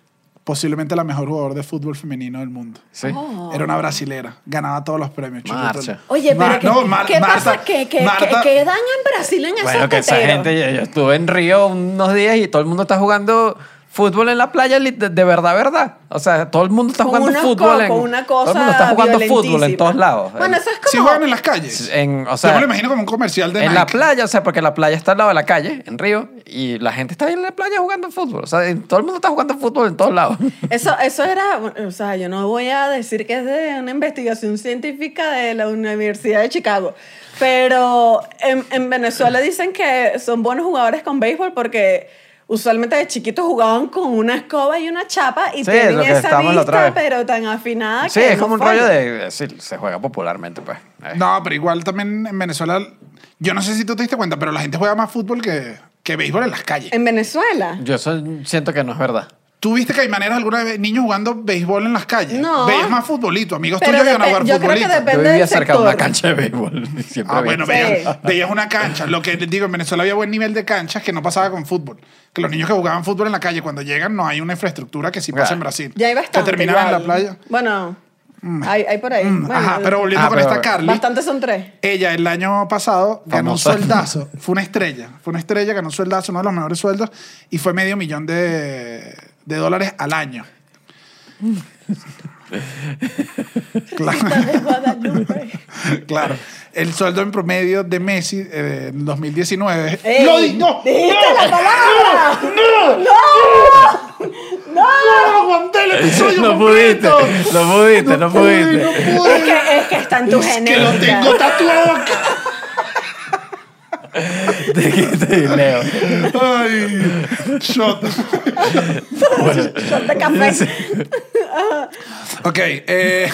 posiblemente la mejor jugador de fútbol femenino del mundo. Sí. Oh. Era una brasilera. Ganaba todos los premios. Marcha. Oye, pero ¿qué, no, Mar- ¿qué Marta- pasa? ¿Qué, qué, Marta- qué- qué dan en Brasil en Bueno, esos que esa gente, yo, yo estuve en Río unos días y todo el mundo está jugando fútbol en la playa de, de verdad, verdad. O sea, todo el mundo está Con jugando fútbol en una cosa Todo el mundo está jugando fútbol en todos lados. Bueno, eso es como... Sí juegan en las calles. En- o Yo me lo imagino como un comercial de en la playa, o sea, porque la playa está al lado de la calle, en Río, y la gente está ahí en la playa jugando fútbol. O sea, todo el mundo está jugando fútbol en todos lados. Eso, eso era, o sea, yo no voy a decir que es de una investigación científica de la Universidad de Chicago, pero en, en Venezuela dicen que son buenos jugadores con béisbol porque usualmente de chiquitos jugaban con una escoba y una chapa y Sí, tienen esa vista, pero tan afinada Sí, que es no como un rollo de... Sí, se juega popularmente, pues. Eh. No, pero igual también en Venezuela, yo no sé si tú te diste cuenta, pero la gente juega más fútbol que, que béisbol en las calles. En Venezuela. Yo eso siento que no es verdad. ¿Tú viste que hay maneras alguna vez niños jugando béisbol en las calles? No. Veías más futbolito. Amigos Pero tuyos iban a jugar yo creo que futbolito. depende- Yo del vivía cerca de una cancha de béisbol. Siempre Ah, bueno, Sí. veías, veías una cancha. Lo que les digo, en Venezuela había buen nivel de canchas que no pasaba con fútbol. Que los niños que jugaban fútbol en la calle, cuando llegan, no hay una infraestructura que sí pasa en Brasil. Ya hay bastante. Que terminaban en la playa. Bueno, hay, hay por ahí. Mm, Bueno, Ajá, pero volviendo Ah, con pero- esta Carly. Bastantes son tres. Ella el año pasado ganó un sueldazo. Fue una estrella. Fue una estrella, ganó un sueldazo, uno de los mejores sueldos. Y fue medio millón de, de dólares al año. claro, claro. El sueldo en promedio de Messi eh, en 2019. Ey, ¡No, no! dijiste ¡No! la palabra. ¡No! ¡No! ¡No! ¡Aguanté el episodio No pudiste, no pudiste, no pudiste. no Es pude. que, es que está en tu Es que genética. lo tengo tatuado acá. Te dijiste, Leo. Ay, shot. Shot de café. Ok, eh,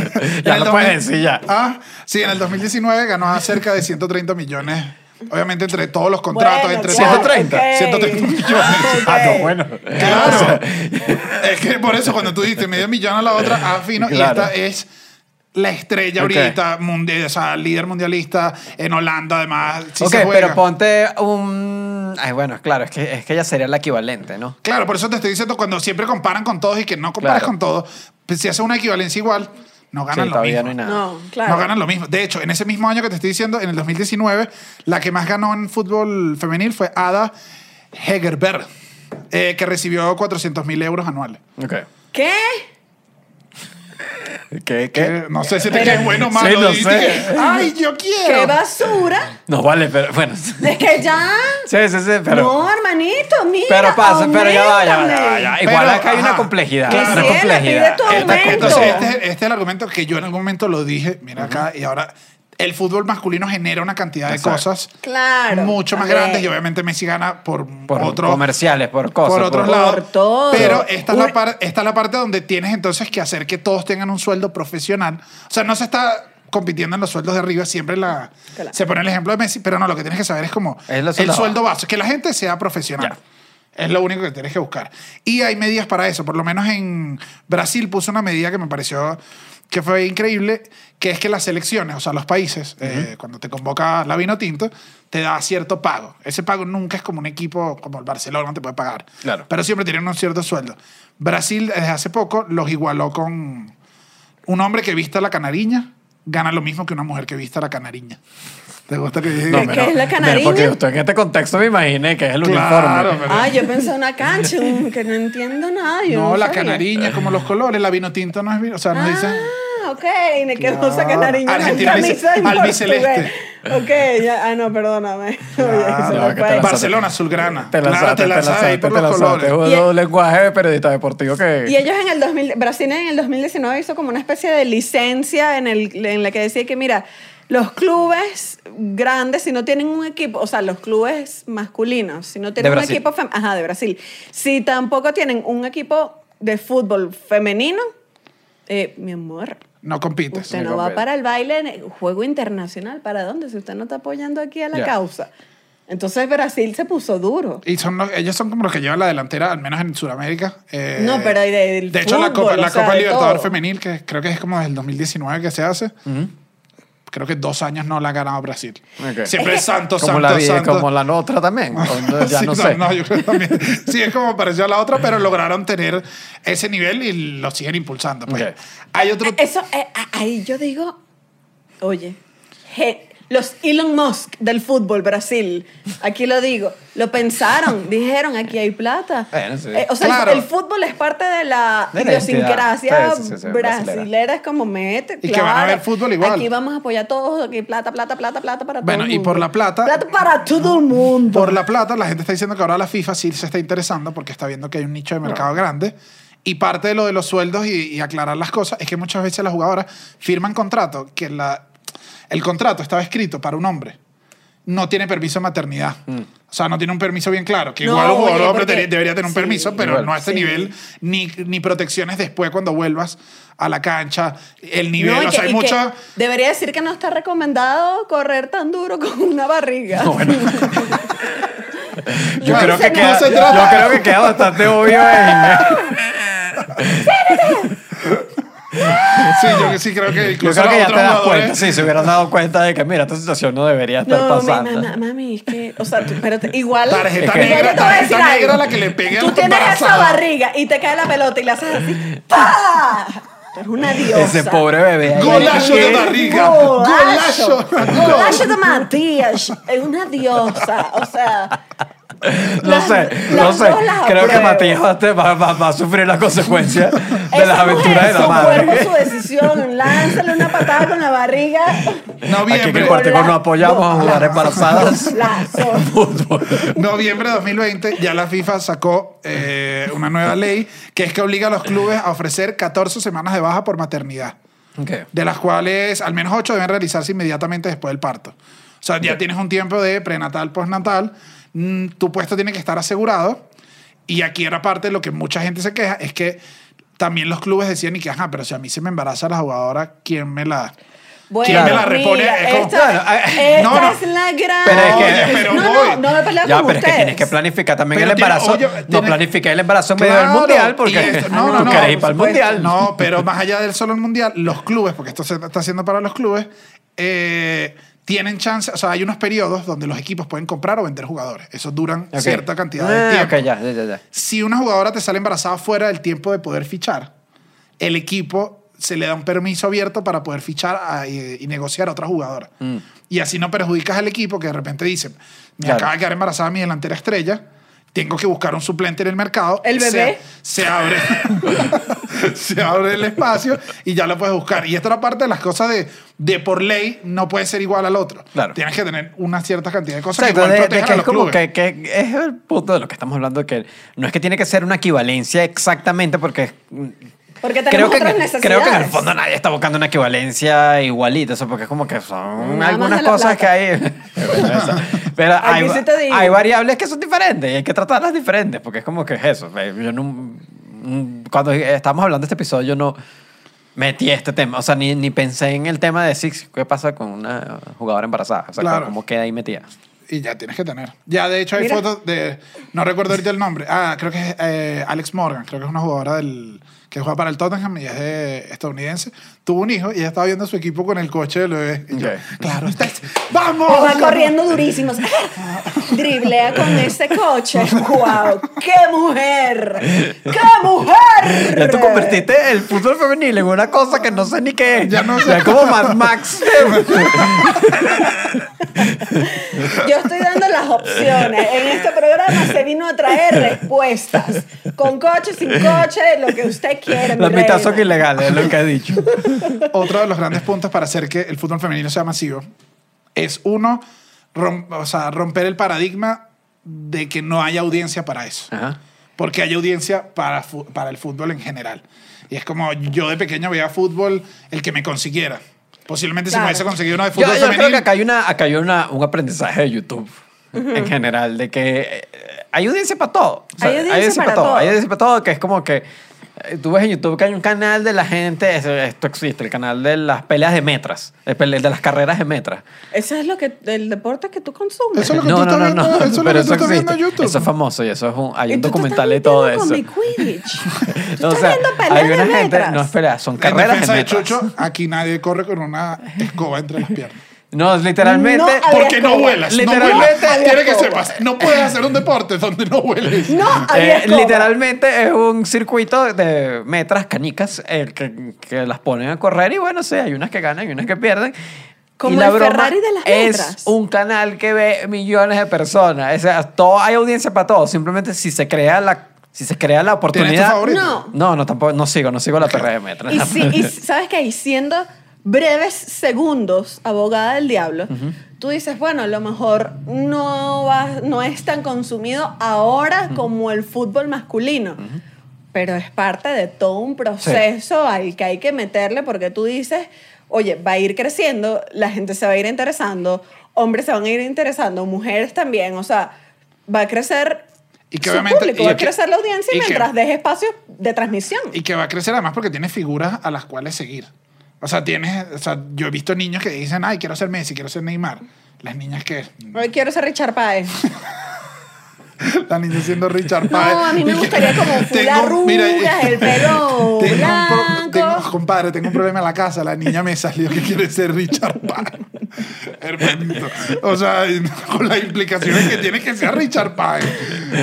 Ya en el lo puedes 2000 decir ya. Ah, sí, en el 2019 ganó cerca de 130 millones. Obviamente entre todos los contratos, Bueno, entre claro, 130. ok. 130 millones. Ah, no, bueno. Claro. es que por eso cuando tú diste medio millón a la otra, ah, fino, Claro. y esta es la estrella ahorita, o sea, líder mundialista en Holanda, además. sí ok, se juega. pero ponte un... Ay, bueno, claro, es que, es que ella sería la equivalente, ¿no? Claro, por eso te estoy diciendo cuando siempre comparan con todos y que no comparas Claro. con todos, pues si hace una equivalencia igual, no ganan sí, lo todavía mismo. no hay nada. No, claro. No ganan lo mismo. De hecho, en ese mismo año que te estoy diciendo, en el 2019, la que más ganó en fútbol femenil fue Ada Hegerberg, eh, que recibió 400 mil euros anuales. Ok. ¿Qué? ¿Qué? Eh, no sé si te queda bueno o Sí, malo. no dijiste sé. que, ¡Ay, yo ¿Qué quiero! basura? No vale, pero bueno. Sí, Es que ya. sí, sí, pero... no, hermanito, mira. Pero pasa, pero ya va, ya va, ya. Igual Pero, acá hay una ajá. complejidad. Claro. Una complejidad. pide tu Esta aumento. Entonces, complejidad. este, este es el argumento que yo en algún momento lo dije, mira acá, y ahora el fútbol masculino genera una cantidad de Exacto. cosas Claro. mucho más grandes y obviamente Messi gana por, Por otro, comerciales, por cosas. por otros por- lados. Por todo. Pero esta es, la par- esta es la parte donde tienes entonces que hacer que todos tengan un sueldo profesional. O sea, no se está compitiendo en los sueldos de arriba, siempre la, Claro. se pone el ejemplo de Messi, pero no, lo que tienes que saber es como Es lo el sueldo sueldo base, que la gente sea profesional. Es lo único que tienes que buscar. Y hay medidas para eso. Por lo menos en Brasil puso una medida que me pareció que fue increíble, que es que las selecciones, o sea, los países, eh, cuando te convoca la Vino Tinto, te da cierto pago. Ese pago nunca es como un equipo como el Barcelona te puede pagar. Claro. Pero siempre tienen un cierto sueldo. Brasil, desde hace poco, los igualó con un hombre que vista la canariña, gana lo mismo que una mujer que vista la canariña. ¿Te gusta que diga? ¿Qué- qué es la canariña? Porque usted en este contexto me imaginé que es el Claro, uniforme. pero- Ah, yo pensé en una cancha, que no entiendo nada. Yo No, no, la sabía. canariña, como los colores, la vino tinto no es vino, o sea, no dicen... Ah, ok. Me esa Claro. canariña en Argentina camisa albiceleste. Ok, ya. Ah, no, perdóname. Oye, se me no, la- Barcelona, azulgrana. Te Claro, lanzaste, te ahí lanzaste, por los colores. Es un lenguaje de periodista deportivo que... Y ellos en el 2000, Brasil en el 2019 hizo como una especie de licencia en, el, en la que decía que, mira, los clubes grandes, si no tienen un equipo, o sea, los clubes masculinos, si no tienen un Brasil. equipo, fem- ajá, de Brasil, si tampoco tienen un equipo de fútbol femenino, eh, mi amor, No compites. usted no va para el baile en el juego internacional, ¿para dónde? Si usted no está apoyando aquí a la Ya. causa. Entonces Brasil se puso duro. Y son los- ellos son como los que llevan la delantera, al menos en Sudamérica. Eh, No, pero y del De hecho, la fútbol, Copa, la o sea, Copa de Libertador todo. Femenil, que creo que es como desde el 2019 que se hace, creo que dos años no la ha ganado Brasil. Siempre es Santos, Como Santos, la, vida, Santos. como la otra también. ya Sí, no sé. yo creo también. Sí, es como pareció a la otra, pero lograron tener ese nivel y lo siguen impulsando. pues. Hay otro... Eso, eh, ahí yo digo, oye, je- los Elon Musk del fútbol Brasil, aquí lo digo, lo pensaron, dijeron, aquí hay plata. Bueno, sí. Eh, o sea, el- Claro. el, fútbol es parte de la De idiosincrasia. Sí, sí, brasilera. es como mete, Y que van a ver fútbol igual. Aquí vamos a apoyar todos, aquí plata, plata, plata, plata para Bueno, todo el y mundo. por la plata- Plata para todo el mundo. Por la plata, la gente está diciendo que ahora la FIFA sí se está interesando porque está viendo que hay un nicho de mercado grande. Y parte de lo de los sueldos y, y aclarar las cosas es que muchas veces las jugadoras firman contrato que la, el contrato estaba escrito para un hombre. No tiene permiso de maternidad. O sea, no tiene un permiso bien claro. Que No, igual un jugador oye, hombre porque- debería- tener un sí. permiso, pero Igual. no a este Sí. nivel, ni, ni protecciones después cuando vuelvas a la cancha. El nivel, No, y o sea, que- hay que mucho... Debería decir que no está recomendado correr tan duro con una barriga. Yo, No, creo ese que no queda, yo creo que queda bastante obvio en... Sí, yo sí creo que Yo incluso creo que ya te das jugadores- cuenta, sí, se hubieran dado cuenta de que, mira, esta situación no debería estar No, pasando. ma- ma- mami, es que, o sea, tú- pero te- igual. Tarjeta Es que- negra, yo tarjeta negra algo. la que le pegue a Tú tienes esa embarazada. barriga y te cae la pelota y la haces así. ¡Pah! Eres una diosa. Ese pobre bebé. Golazo de barriga. Golazo. Golazo de Matías. Es una diosa. O sea. No sé, no sé. Creo que. Matías va, va- va- va a sufrir las consecuencias de las aventuras de la madre. su decisión. Lánzale una patada con la barriga. Aquí en el Noviembre, Cuartico no apoyamos a jugar embarazadas fútbol. noviembre de 2020, ya la FIFA sacó eh, una nueva ley que es que obliga a los clubes a ofrecer 14 semanas de baja por maternidad, de las cuales al menos 8 deben realizarse inmediatamente después del parto. O sea, ya tienes un tiempo de prenatal, postnatal, mm, tu puesto tiene que estar asegurado. Y aquí era parte de lo que mucha gente se queja, es que también los clubes decían y que, ajá, pero si a mí se me embaraza la jugadora, ¿quién me la...? Bueno, ¿Quién me la repone? mira, Es como- esta, Bueno, eh, esta no, no. es la gran... Pero es que- Oye, pero no, voy. no, no me peleas Ya, con pero es que ustedes. tienes que planificar también Pero el tiene- embarazo. oye, no tiene- planifiqué el embarazo en medio del Claro, mundial porque esto- tú no, no, no, querés ir para el supuesto. mundial. No, pero más allá del solo el mundial, los clubes, porque esto se está haciendo para los clubes, eh, tienen chance, o sea, hay unos periodos donde los equipos pueden comprar o vender jugadores. Eso duran Ok. cierta cantidad Ah, de tiempo. Ok, ya, ya, ya. Si una jugadora te sale embarazada fuera del tiempo de poder fichar, el equipo se le da un permiso abierto para poder fichar a- y, y negociar a otra jugadora. Y así no perjudicas al equipo que de repente dice, me Claro. acaba de quedar embarazada mi delantera estrella, tengo que buscar un suplente en el mercado. ¿El bebé? Se, se abre, se abre el espacio y ya lo puedes buscar. Y esta era parte de las cosas de, de por ley no puede ser igual al otro. Claro. Tienes que tener una cierta cantidad de cosas Exacto, que igual de- de que a es los como clubes. que, que es el punto de lo que estamos hablando, que no es que tiene que ser una equivalencia exactamente porque Porque creo tenemos que, otras creo necesidades. que en el fondo nadie está buscando una equivalencia igualita, eso porque es como que son Nada algunas cosas que hay. Pero hay, sí hay variables que son diferentes y hay que tratarlas diferentes porque es como que es eso. Yo no, cuando estábamos hablando de este episodio, yo no metí este tema, o sea, ni, ni pensé en el tema de Six, qué pasa con una jugadora embarazada, o sea, Claro. cómo queda ahí metida. Y ya tienes que tener. Ya, de hecho, hay Mira. fotos de. No recuerdo ahorita el nombre. Ah, creo que es eh, Alex Morgan. Creo que es una jugadora del, que juega para el Tottenham y es de estadounidense. Tuvo un hijo y ella estaba viendo a su equipo con el coche del bebé. Y yo, claro, estás- ¡Vamos! Va corriendo durísimos. Driblea con ese coche. ¡Wow! ¡Qué mujer! ¡Qué mujer! Ya tú convertiste el fútbol femenil en una cosa que no sé ni qué es. Ya no sé. Ya como Mad Max. Yo estoy dando las opciones. En este programa se vino a traer respuestas. Con coche, sin coche, lo que usted quiera. mi Las mitad son ilegales, es lo que he dicho. Otro de los grandes puntos para hacer que el fútbol femenino sea masivo es uno, rom- o sea, romper el paradigma de que no haya audiencia para eso. Ajá. porque hay audiencia para, para el fútbol en general. Y es como yo de pequeño veía fútbol el que me consiguiera. Posiblemente si Claro. me hubiese conseguido uno de Yo, fútbol yo creo femenil. que acá hay, una, acá hay una, un aprendizaje de YouTube en general, de que eh, hay audiencia para todo. O sea, Hay audiencia para todo. todo. Hay audiencia para todo, que es como que Tú ves en YouTube que hay un canal de la gente, eso- esto existe, el canal de las peleas de metras, de pele- de las carreras de metras. Eso es lo que, el deporte que tú consumes. Eso es lo que tú estás viendo- eso es lo pero que tú estás viendo en existe. YouTube. Eso es famoso y eso es un, hay un documental estás de todo eso. Con mi Quidditch. Tú O estás sea, viendo peleas hay una de gente, metras. no es son En carreras defensa de de metras. Chucho, aquí nadie corre con una escoba entre las piernas. No, literalmente. No, había Porque no vuelas. Literalmente, no vuelas. Quiere que escoba. sepas. No puedes hacer un deporte donde no hueles. No, había Eh, literalmente es un circuito de metras canicas eh, que, que las ponen a correr y bueno, sí, hay unas que ganan y unas que pierden. Como y la el broma Ferrari de las es metras. un canal que ve millones de personas. O sea, todo, hay audiencia para todo. Simplemente si se crea la, si se crea la ¿Tienes tu oportunidad. No. No, no, tampoco, no sigo, no sigo la perra de metras. Y, sí, y sabes que y siendo breves segundos abogada del diablo, tú dices, bueno, a lo mejor no, va, no es tan consumido ahora como el fútbol masculino. Pero es parte de todo un proceso al que hay que meterle porque tú dices, oye, va a ir creciendo, la gente se va a ir interesando, hombres se van a ir interesando, mujeres también, o sea, va a crecer Y que su obviamente- público, y va a que- crecer la audiencia y que- mientras deje espacio de transmisión. Y que va a crecer además porque tiene figuras a las cuales seguir. O sea, tienes, o sea, yo he visto niños que dicen, ay, quiero ser Messi, quiero ser Neymar. Las niñas que, Hoy quiero ser Richard Páez. la niña siendo Richard Páez. No, a mí me gustaría como Tengo- mira, arrugas, el pelo tengo un pro- blanco. tengo- compadre, tengo un problema en la casa. La niña me salió que quiere ser Richard Páez. Hermanito. O sea, con las implicaciones que tiene que sea Richard Páez.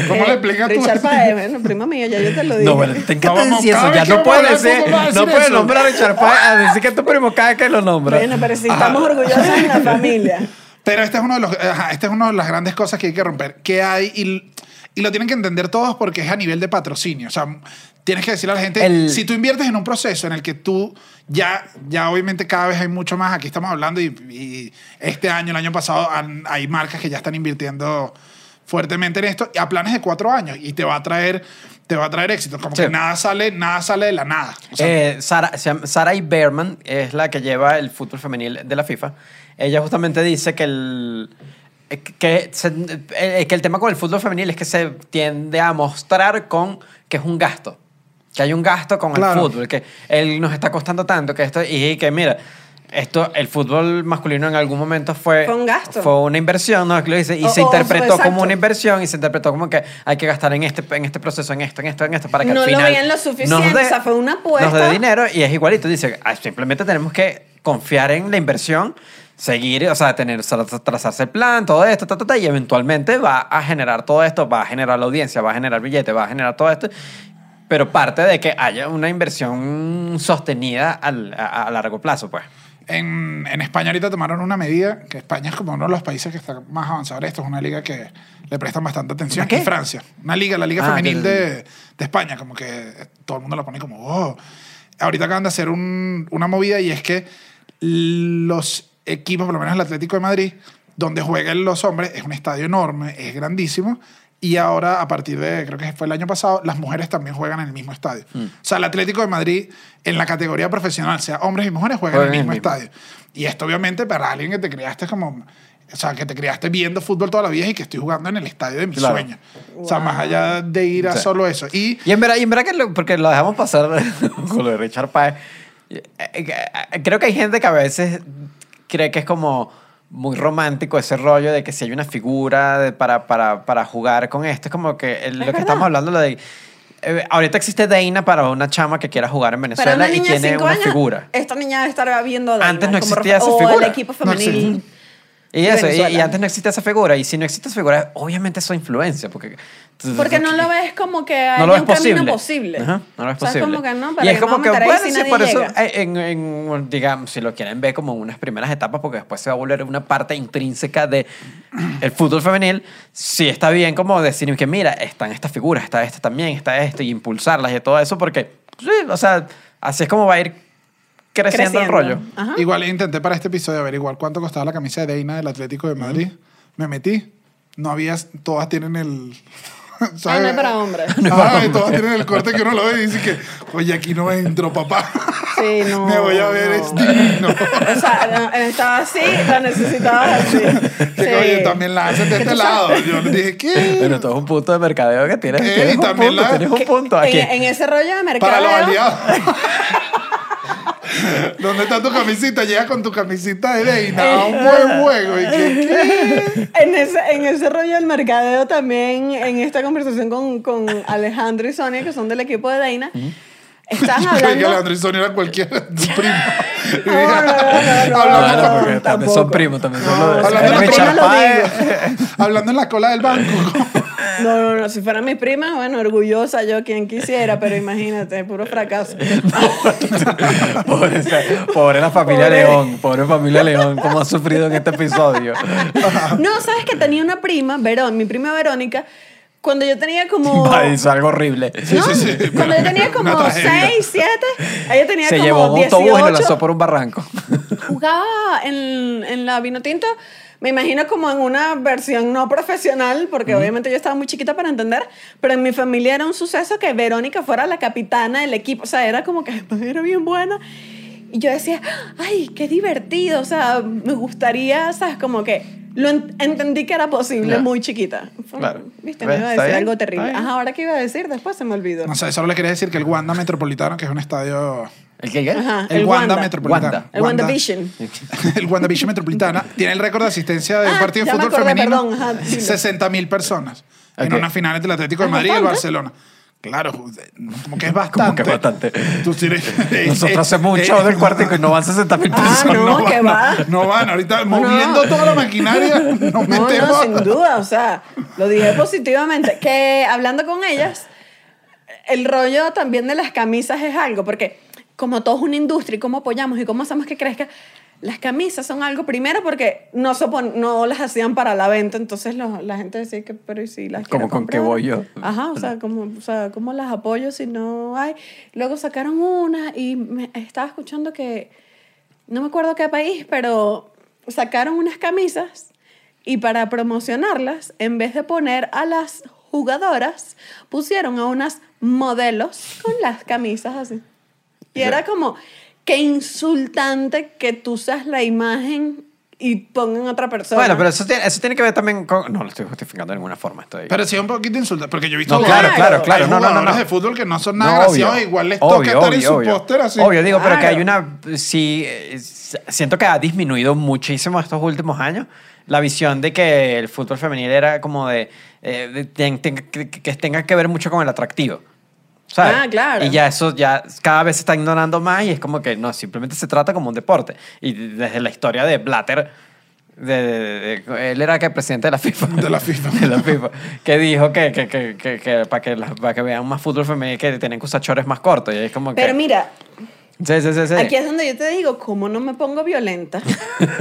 ¿Cómo Eh, le explicas tú? Richard Páez, bueno, primo mío, ya yo te lo dije. No, bueno, te vamos, eso. Ya no a puedes de decir no puedes nombrar a Richard Páez a decir que tu primo cada que lo nombra. Bueno, pero si estamos orgullosos en la familia. Pero este es uno de los, ajá, este es una de las grandes cosas que hay que romper. Que hay y, y lo tienen que entender todos porque es a nivel de patrocinio. O sea, tienes que decirle a la gente, El- si tú inviertes en un proceso en el que tú ya, ya obviamente cada vez hay mucho más, aquí estamos hablando y, y este año, el año pasado, han- hay marcas que ya están invirtiendo fuertemente en esto y a planes de cuatro años y te va a traer te va a traer éxito como Sí. que nada sale nada sale de la nada O sea, Eh, Sara, se llama- Sarai Berman es la que lleva el fútbol femenil de la FIFA. Ella justamente dice que el, que, se- eh, que el tema con el fútbol femenil es que se tiende a mostrar con que es un gasto. Que hay un gasto con Claro. el fútbol, que él nos está costando tanto, que esto, y que mira, esto, el fútbol masculino en algún momento fue... Fue un gasto. Fue una inversión, ¿no? Lo dice, y O- se o- interpretó exacto. como una inversión y se interpretó como que hay que gastar en este, en este proceso, en esto, en esto, en esto, para que No al lo final... veían lo suficiente, dé- o sea, fue una apuesta. Nos dé dinero y es igualito. Dice, "Ah, simplemente tenemos que confiar en la inversión, seguir, o sea, tener, tra- trazarse el plan, todo esto, ta, ta, ta, y eventualmente va a generar todo esto, va a generar la audiencia, va a generar billetes, va a generar todo esto. Pero parte de que haya una inversión sostenida al- a, a largo plazo, pues. En, en España ahorita tomaron una medida, que España es como uno de los países que está más avanzado esto, es una liga que le prestan bastante atención. Y Francia, una liga, la liga Ah, femenil que- de, de España, como que todo el mundo la pone como, oh. Ahorita acaban de hacer un- una movida y es que los equipos, por lo menos el Atlético de Madrid, donde juegan los hombres, es un estadio enorme, es grandísimo. Y ahora, a partir de, creo que fue el año pasado, las mujeres también juegan en el mismo estadio. Mm. O sea, el Atlético de Madrid, en la categoría profesional, sea hombres y mujeres, juegan en el mismo estadio. Y esto, obviamente, para alguien que te criaste como. O sea, que te criaste viendo fútbol toda la vida y que estoy jugando en el estadio de mis Claro. sueños. O sea, más allá de ir a Sí. solo eso. Y Y en verdad, y en verdad que lo- porque lo dejamos pasar con lo de Richard Páez. eh, eh, Creo que hay gente que a veces cree que es como muy romántico ese rollo de que si hay una figura de- para, para, para jugar con esto, es como que el- lo que verdad. estamos hablando, lo de... eh, ahorita existe Deina para una chama que quiera jugar en Venezuela y tiene una años, figura. Esta niña debe estar viendo a Dana Antes no como existía esa o figura. el equipo No femenil. existe. Y eso, y, y antes no existía esa figura. Y si no existe esa figura, obviamente eso influencia. Porque, Porque no lo ves como que hay no lo ves un camino posible. posible. Ajá, no lo ves O sea, es posible. como que no, y es como que, bueno, si sí, por eso, llega. eh, en, en, digamos, si lo quieren ver como unas primeras etapas, porque después se va a volver una parte intrínseca de el fútbol femenil, sí está bien como decir que, mira, están estas figuras, está esta también, está esto, y impulsarlas y todo eso, porque, sí, o sea, así es como va a ir creciendo, el rollo. Ajá. igual intenté para este episodio averiguar cuánto costaba la camisa de Deina del Atlético de Madrid. Me metí. No había, todas tienen el, Ah, no es para hombres. Ay, todos tienen el corte que uno lo ve y dice que, oye, aquí no entro, papá. Sí, no. Me voy a ver, no. es divino. O sea, no, estaba así, la necesitabas así. Que Sí. oye, también la hacen de este lado. sabes- Yo le dije, ¿qué? Pero todo es un punto de mercadeo que tienes. Eh, tienes y un también punto, la- tienes un punto en, aquí. en ese rollo de mercado. Para los aliados. ¿Dónde está tu camisita? Llega con tu camisita de Deina a un buen juego. ¿Y qué? qué? En ese, en ese rollo del mercadeo también, en esta conversación con, con Alejandro y Sonia, que son del equipo de Deina, que hablando... Alejandro y Sonia era cualquiera, tu primo. No, no, no, no, no, Hablando- no, porque también tampoco. son primos, también son los de- Hablando prima en la cola del banco. No, no, no, si fueran mis primas, bueno, orgullosa yo quien quisiera, pero imagínate, puro fracaso. pobre, pobre la familia Pobre. León, pobre familia León, cómo ha sufrido en este episodio. No, sabes que tenía una prima, Verón, mi prima Verónica, cuando yo tenía como... Va, Hizo algo horrible. ¿no? sí, sí, Cuando yo tenía como una tragedia. 6, 7, ella tenía Se como llevó un 18. autobús y lo lanzó por un barranco. Jugaba en, en la Vinotinto, me imagino como en una versión no profesional, porque obviamente yo estaba muy chiquita para entender, pero en mi familia era un suceso que Verónica fuera la capitana del equipo, o sea, era como que era bien buena. Y yo decía, ay, qué divertido, o sea, me gustaría, ¿sabes? Como que lo en- entendí que era posible Claro. muy chiquita. Claro. Viste, ¿Ves? me iba a decir bien, algo terrible. Ajá, ahora qué iba a decir, después se me olvidó. No sé, solo le quería decir que el Wanda Metropolitano, que es un estadio. ¿El qué? qué? Ajá, El, el Wanda, Wanda. Metropolitano. Wanda. El WandaVision. el WandaVision Metropolitana tiene el récord de asistencia de un Ah, partido de fútbol acordé, femenino. perdón, ajá, dilo. 60 mil personas. En Ok. unas finales del Atlético de Madrid y el. Barcelona. Claro, como que es bastante. Como que bastante. Tú eres- Nosotros eh, hacemos un eh, show del cuartico y no van 60 mil Ah, personas. no, que van, va. No, van, ahorita No, no. moviendo toda la maquinaria, nos No, metemos. no, sin duda, o sea, lo dije positivamente. Que hablando con ellas, el rollo también de las camisas es algo, porque como todo es una industria y cómo apoyamos y cómo hacemos que crezca, las camisas son algo primero porque no, supon- no las hacían para la venta, entonces lo- la gente decía que, pero ¿y si las ¿Cómo quiero con qué voy yo? Ajá, o sea, ¿cómo, o sea, ¿cómo las apoyo si no hay? Luego sacaron una y me estaba escuchando que, no me acuerdo qué país, pero sacaron unas camisas y para promocionarlas, en vez de poner a las jugadoras, pusieron a unas modelos con las camisas así. Y era como, qué insultante que tú usas la imagen y pongan a otra persona. Bueno, pero eso tiene, eso tiene que ver también con... No lo estoy justificando de ninguna forma. Estoy... Pero sí es un poquito insultante, porque yo he visto No, claro, claro, claro. hay No, no, no, no. de fútbol que no son No, nada graciosos, obvio. igual les Obvio, toca estar en obvio, su obvio. póster así. Obvio, digo, pero que Claro. hay una... Sí, siento que ha disminuido muchísimo estos últimos años la visión de que el fútbol femenil era como de... eh, de- ten- que, que tenga que ver mucho con el atractivo. ¿Sabes? Ah, claro. Y ya eso ya cada vez se está ignorando más y es como que no, simplemente se trata como un deporte. Y desde la historia de Blatter, de, de- de- él era que presidente de la FIFA. De la FIFA. de la FIFA. Que dijo que, que, que, que, que para que, las- para que vean más fútbol femenil que tienen que usar chores más cortos. Y es como que... Pero mira, Sí, sí, sí, sí. Aquí es donde yo te digo, ¿cómo no me pongo violenta?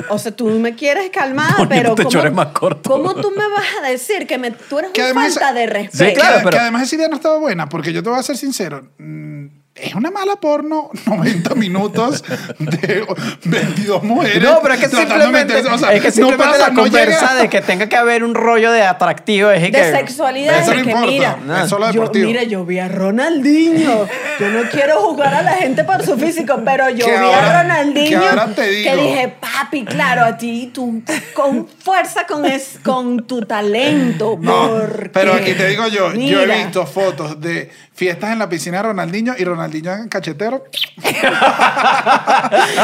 O sea, tú me quieres calmada, Poniéndote pero chores ¿cómo, más cortos. ¿cómo tú me vas a decir que me, tú eres Que una además- falta de Sí, respeto? claro, que, pero- que además esa idea no estaba buena, porque yo te voy a ser sincero. mm, Es una mala porno, 90 minutos de 22 mujeres. No, pero es que simplemente, o sea, es que no simplemente pasa, la no conversa de que tenga que haber un rollo de atractivo es de que, sexualidad, Eso no que importa, mira, es solo yo, mira, yo vi a Ronaldinho. Yo no quiero jugar a la gente por su físico, pero yo vi ahora- a Ronaldinho que ahora te digo. que dije, papi, claro, a ti, tú con fuerza, con, es, con tu talento. No, porque, pero aquí te digo yo, yo he visto fotos de fiestas en la piscina de Ronaldinho y Ronaldinho en cachetero.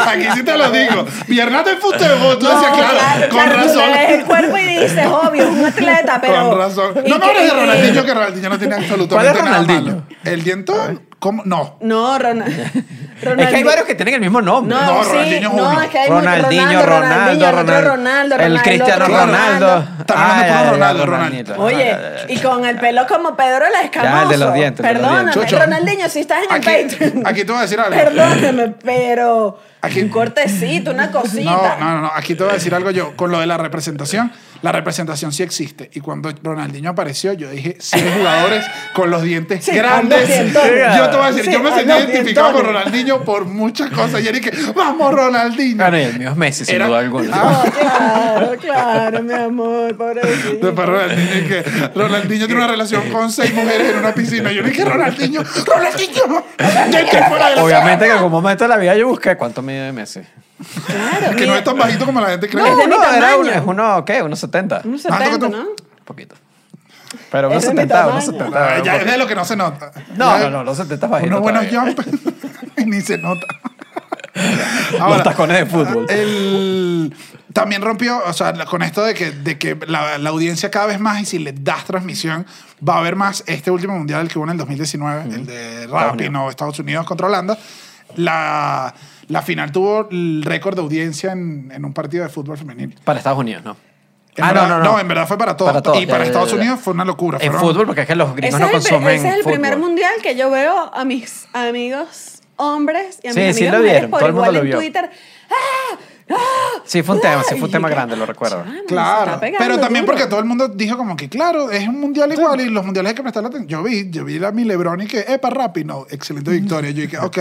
aquí sí te lo digo. Piernas de fútbol, tú No, decías, claro, con claro, tú razón. ves el cuerpo y dices, obvio, es un atleta, pero... Con razón. No me hables de Ronaldinho, que Ronaldinho no tiene absolutamente ¿Cuál es nada Ronaldinho? malo. ¿El dientón? ¿Cómo? No. No, Ronald, Es que hay varios que tienen el mismo nombre. No, No, sí, Ronaldinho es no, es que hay Ronaldinho, Ronaldo, el otro Ronaldo, Ronaldo, el Ronaldo, Cristiano otro Ronaldo. Estamos hablando Ah, puro ya, Ronaldo, ya, Ronaldinho. Oye, y con el pelo como Pedro el Escamoso. Ya, el de los dientes, el de los Perdóname, dientes. Ronaldinho, si estás en el Aquí, Patreon. aquí te voy a decir algo. Perdóname, pero Aquí- un cortecito, una No, cosita. no, no, no. Aquí te voy a decir algo yo. Con lo de la representación, la representación sí existe. Y cuando Ronaldinho apareció, yo dije, 100 jugadores con los dientes Sí, grandes. Yo te voy a decir, Sí, yo me sentí identificado con. Ronaldinho por muchas cosas. Y era que, vamos, Ronaldinho. Bueno, y el mío es Messi, sin Era- duda alguna. Ah. Oh, claro, claro, mi amor, pobrecito. Después Ronaldinho, y que Ronaldinho tiene una relación con seis mujeres en una piscina. Yo le dije, Ronaldinho, Ronaldinho. Fuera de la Obviamente que en algún momento de la vida yo busqué cuánto mide Messi. Claro, Que no es tan bajito como la gente cree. Es de mi era tamaño. uno, es uno, ¿qué? Unos 70. unos Ah, 70, tú- ¿no? Un poquito. Pero unos Es de mi 70, unos tamaño. 70. Ah, ya es de lo que no se nota. No, Ya- no, no, los 70 es bajito. Unos buenos todavía. jumps y ni se nota. Los tacones de fútbol. el- también rompió, o sea, con esto de que, de que la, la audiencia cada vez más y si le das transmisión, va a haber más este último mundial, el que hubo en el 2019, el de Rapid Unidos. o Estados Unidos contra Holanda. La, la final tuvo el récord de audiencia en, en un partido de fútbol femenil. Para Estados Unidos, ¿no. En ah, verdad- no, no, no. en verdad fue para todos. Para todos, y para ya, Estados ya, ya. Unidos fue una locura. En Fueron- fútbol, porque es que los gringos Ese no es, el, consumen ese es el primer fútbol. mundial que yo veo a mis amigos hombres y a mis Sí, amigas sí lo mujeres vieron, por todo el mundo igual lo en vio. Twitter. ¡Ah! Sí, fue un tema, sí fue un tema grande, lo recuerdo. Claro, pero también duro. porque todo el mundo dijo como que, claro, es un mundial igual y los mundiales hay que prestarle atención. Yo vi, yo vi a mi Lebron y que, epa, rápido, no, excelente victoria. Yo dije, ok,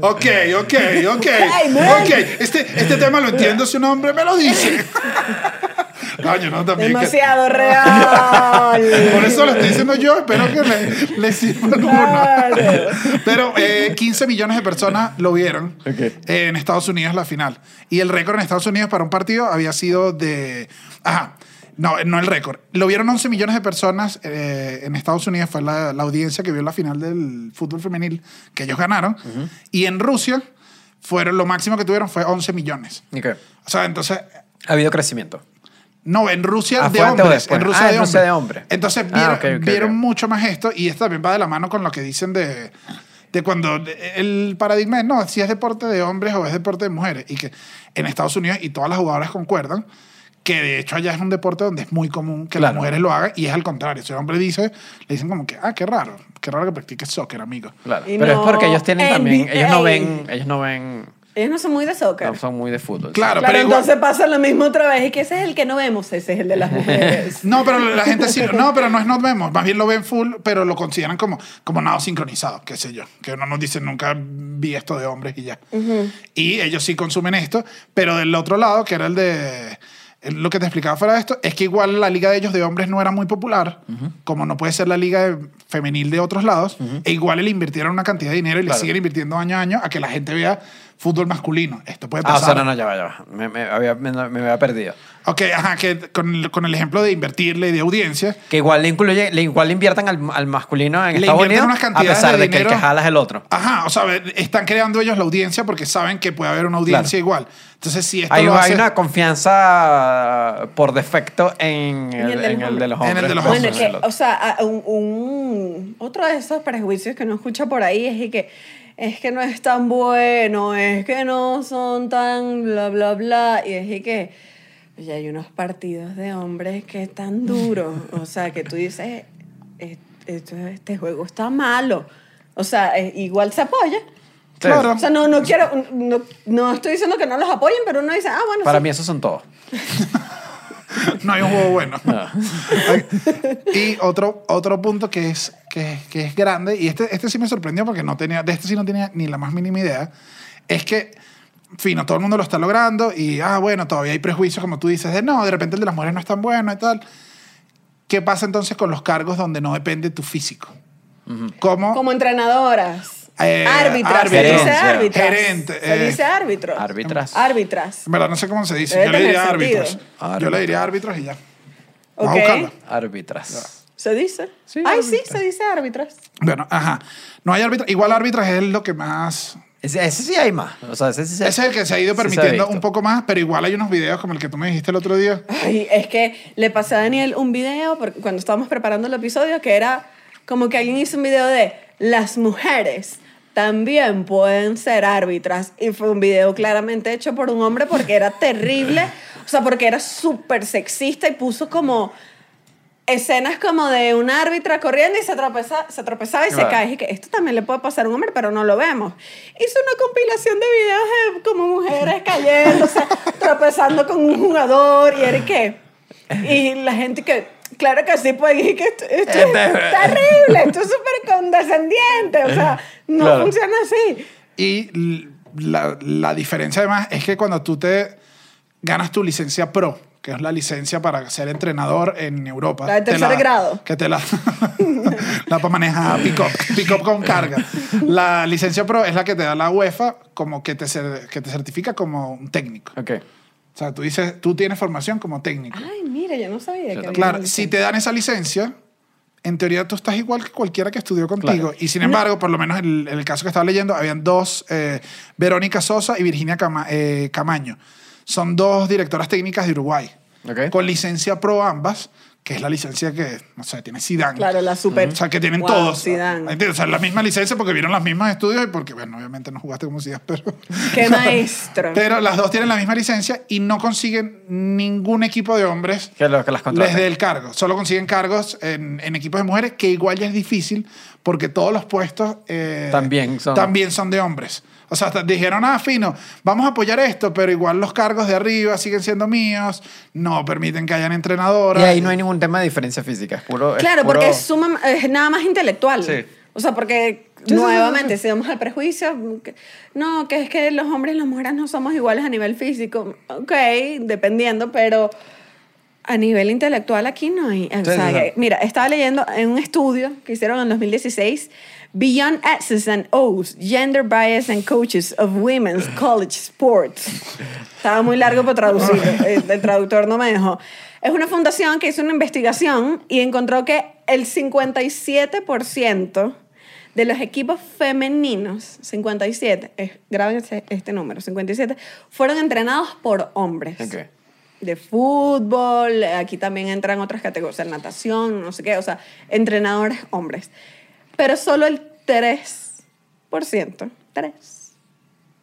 ok, ok, ok, ok. Este, este tema lo entiendo si un hombre me lo dice. Coño, no, también. que- Demasiado real. por eso lo estoy diciendo yo, espero que le, le sirva. Claro. Pero eh, 15 millones de personas lo vieron Ok. eh, en Estados Unidos la final. Y el récord en Estados Unidos para un partido había sido de... Ajá. No, no el récord. Lo vieron 11 millones de personas eh, en Estados Unidos. Fue la, la audiencia que vio la final del fútbol femenil que ellos ganaron. Y en Rusia fueron lo máximo que tuvieron fue 11 millones. ¿Y qué? O sea, entonces Ha habido crecimiento. No, en Rusia de hombres. En Rusia, Ah, de, en de hombres. Entonces Ah, vieron, mucho más esto y esto también va de la mano con lo que dicen de, de cuando el paradigma es no, si es deporte de hombres o es deporte de mujeres. Y que en Estados Unidos y todas las jugadoras concuerdan que de hecho allá es un deporte donde es muy común que las mujeres lo hagan y es al contrario. Si el hombre dice, le dicen como que, ah, qué raro, qué raro que practiques soccer, amigo. Claro. Pero no es porque ellos tienen también, ellos no ven, ellos no ven, Ellos no son muy de soccer. no son muy de fútbol. Claro, Claro, pero igual- entonces pasa lo mismo otra vez. Y que ese es el que no vemos, ese es el de las mujeres. No, pero la gente sí. No, pero no es nos vemos. Más bien lo ven full, pero lo consideran como, como nada sincronizado, qué sé yo. Que uno nos dice, nunca vi esto de hombres y ya. Y ellos sí consumen esto, pero del otro lado, que era el de. Lo que te explicaba fuera de esto, es que igual la liga de ellos de hombres no era muy popular, como no puede ser la liga de- femenil de otros lados, e igual le invirtieron una cantidad de dinero y le Claro. siguen invirtiendo año a año a que la gente vea fútbol masculino. Esto puede Ah, pasar. o sea, no, no, ya va, ya va. Me, me había, me, me había perdido. Ok, ajá, que con, el- con el ejemplo de invertirle y de audiencia, Que igual le incluye, le igual le inviertan al, al masculino en Le Estados Unidos, unas a pesar de de, que el que jala es el otro. Ajá, o sea, están creando ellos la audiencia porque saben que puede haber una audiencia igual. Entonces, si esto Hay, lo hay hace- una confianza por defecto en En el, el de en los el de los hombres. hombres. En el de los versus Bueno, hombres. que, o sea, un, un- otro de esos prejuicios que uno escucha por ahí es y que es que no es tan bueno, es que no son tan bla, bla, bla. Y es y que oye, hay unos partidos de hombres que están duros. O sea, que tú dices, "Eh, esto- este juego está malo. O sea, igual se apoya. Claro. O sea, no, no quiero, no, no estoy diciendo que no los apoyen, pero uno dice, ah, bueno, Para sí. mí esos son todos. no hay un juego bueno. Y otro, otro punto que es, que, que es grande, y este, este sí me sorprendió porque no tenía, de este sí no tenía ni la más mínima idea, es que, fino, todo el mundo lo está logrando y, ah, bueno, todavía hay prejuicios, como tú dices, de no, de repente el de las mujeres no es tan bueno y tal. ¿Qué pasa entonces con los cargos donde no depende tu físico? ¿Cómo? Como entrenadoras. Eh, árbitras. Se árbitros. dice árbitras. Gerente, Se eh, dice árbitros. Árbitras. Árbitras. En verdad, no sé cómo se dice. Debe Yo le diría árbitros. Yo le diría árbitros y ya. Vamos a. Árbitras. ¿Se dice? Sí, Ay, sí, árbitras. se dice árbitras. Bueno, ajá. No hay árbitros. Igual árbitros es lo que más. Ese, ese sí hay más. O sea, ese sí se- Ese es el que se ha ido sí se ha permitiendo un poco más, pero igual hay unos videos como el que tú me dijiste el otro día. Ay, es que le pasé a Daniel un video porque cuando estábamos preparando el episodio que era como que alguien hizo un video de las mujeres también pueden ser árbitras y fue un video claramente hecho por un hombre porque era terrible, o sea, porque era súper sexista y puso como escenas como de una árbitra corriendo y se, tropeza, se tropezaba y se cae. Y que esto también le puede pasar a un hombre, pero no lo vemos. Hizo una compilación de videos de como mujeres cayéndose, tropezando con un jugador y era que... Y la gente que... Claro que sí, pues y que esto, esto es Este- terrible, esto es súper condescendiente, o sea, no Claro. funciona así. Y la, la diferencia además es que cuando tú te ganas tu licencia pro, que es la licencia para ser entrenador en Europa. La de te tercer grado. Que te la, la para manejar pick-up, pick-up con carga. La licencia pro es la que te da la UEFA como que te, que te certifica como un técnico. Ok. O sea, tú dices, tú tienes formación como técnico. Ay, mira, yo no sabía que había Claro, si te dan esa licencia, en teoría tú estás igual que cualquiera que estudió contigo. Y sin embargo, por lo menos en el, en el caso que estaba leyendo, habían dos, eh, Verónica Sosa y Virginia Cama- eh, Camaño. Son dos directoras técnicas de Uruguay. Con licencia pro ambas, que es la licencia que, no sé, tiene Zidane. Claro, la super. O sea, que tienen Wow, todos. Zidane. ¿Entiendes? O sea, la misma licencia porque vieron los mismos estudios y porque, bueno, obviamente no jugaste como Zidane, pero... Qué maestro. Pero las dos tienen la misma licencia y no consiguen ningún equipo de hombres Que, lo, que las les dé el cargo. Solo consiguen cargos en, en equipos de mujeres, que igual ya es difícil porque todos los puestos eh, También son- también son de hombres. O sea, hasta dijeron, ah, fino, vamos a apoyar esto, pero igual los cargos de arriba siguen siendo míos, no permiten que hayan Y entrenadoras. ahí no hay ningún tema de diferencia física. Es puro. es Claro, puro- porque es, suma- es nada más intelectual. Sí. O sea, porque sí, nuevamente, si vamos al prejuicio, que- no, que es que los hombres y las mujeres no somos iguales a nivel físico. Ok, dependiendo, pero a nivel intelectual aquí no hay. O Sí, sea, sí, sí. que- mira, estaba leyendo en un estudio que hicieron en 2016. Beyond X's and O's, Gender Bias and Coaches of Women's College Sports. Estaba muy largo para traducirlo. eh, El traductor no me dejó. Es una fundación que hizo una investigación y encontró que el 57% de los equipos femeninos, 57, es, graben este, este número, 57, fueron entrenados por hombres. Ok. De fútbol, aquí también entran otras categorías, natación, no sé qué, o sea, entrenadores hombres. Pero solo el 3%, 3,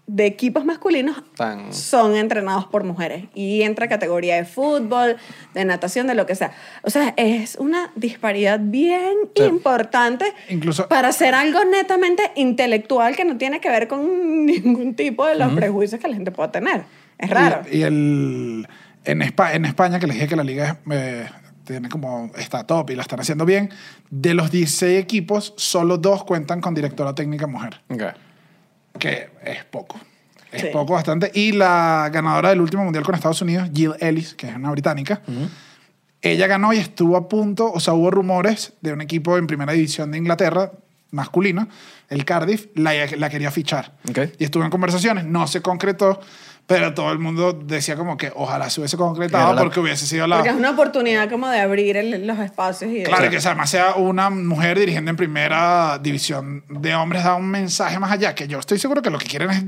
de equipos masculinos Tan- son entrenados por mujeres. Y entra categoría de fútbol, de natación, de lo que sea. O sea, es una disparidad bien Sí. importante Incluso- para hacer algo netamente intelectual que no tiene que ver con ningún tipo de los prejuicios que la gente pueda tener. Es raro. Y, y el, en, Espa- en España, que les dije que la liga es, eh, tiene como, está top y la están haciendo bien, de los 16 equipos, solo dos cuentan con directora técnica mujer, Ok. que es poco. Es Sí. poco bastante. Y la ganadora del último mundial con Estados Unidos, Jill Ellis, que es una británica, ella ganó y estuvo a punto, o sea, hubo rumores de un equipo en primera división de Inglaterra, masculino, el Cardiff, la, la quería fichar. Ok. Y estuvo en conversaciones, no se concretó, pero todo el mundo decía como que ojalá se hubiese concretado la- porque hubiese sido la... Porque es una oportunidad como de abrir el- los espacios y de- Claro, y que además sea una mujer dirigiendo en primera división de hombres da un mensaje más allá, que yo estoy seguro que lo que quieren es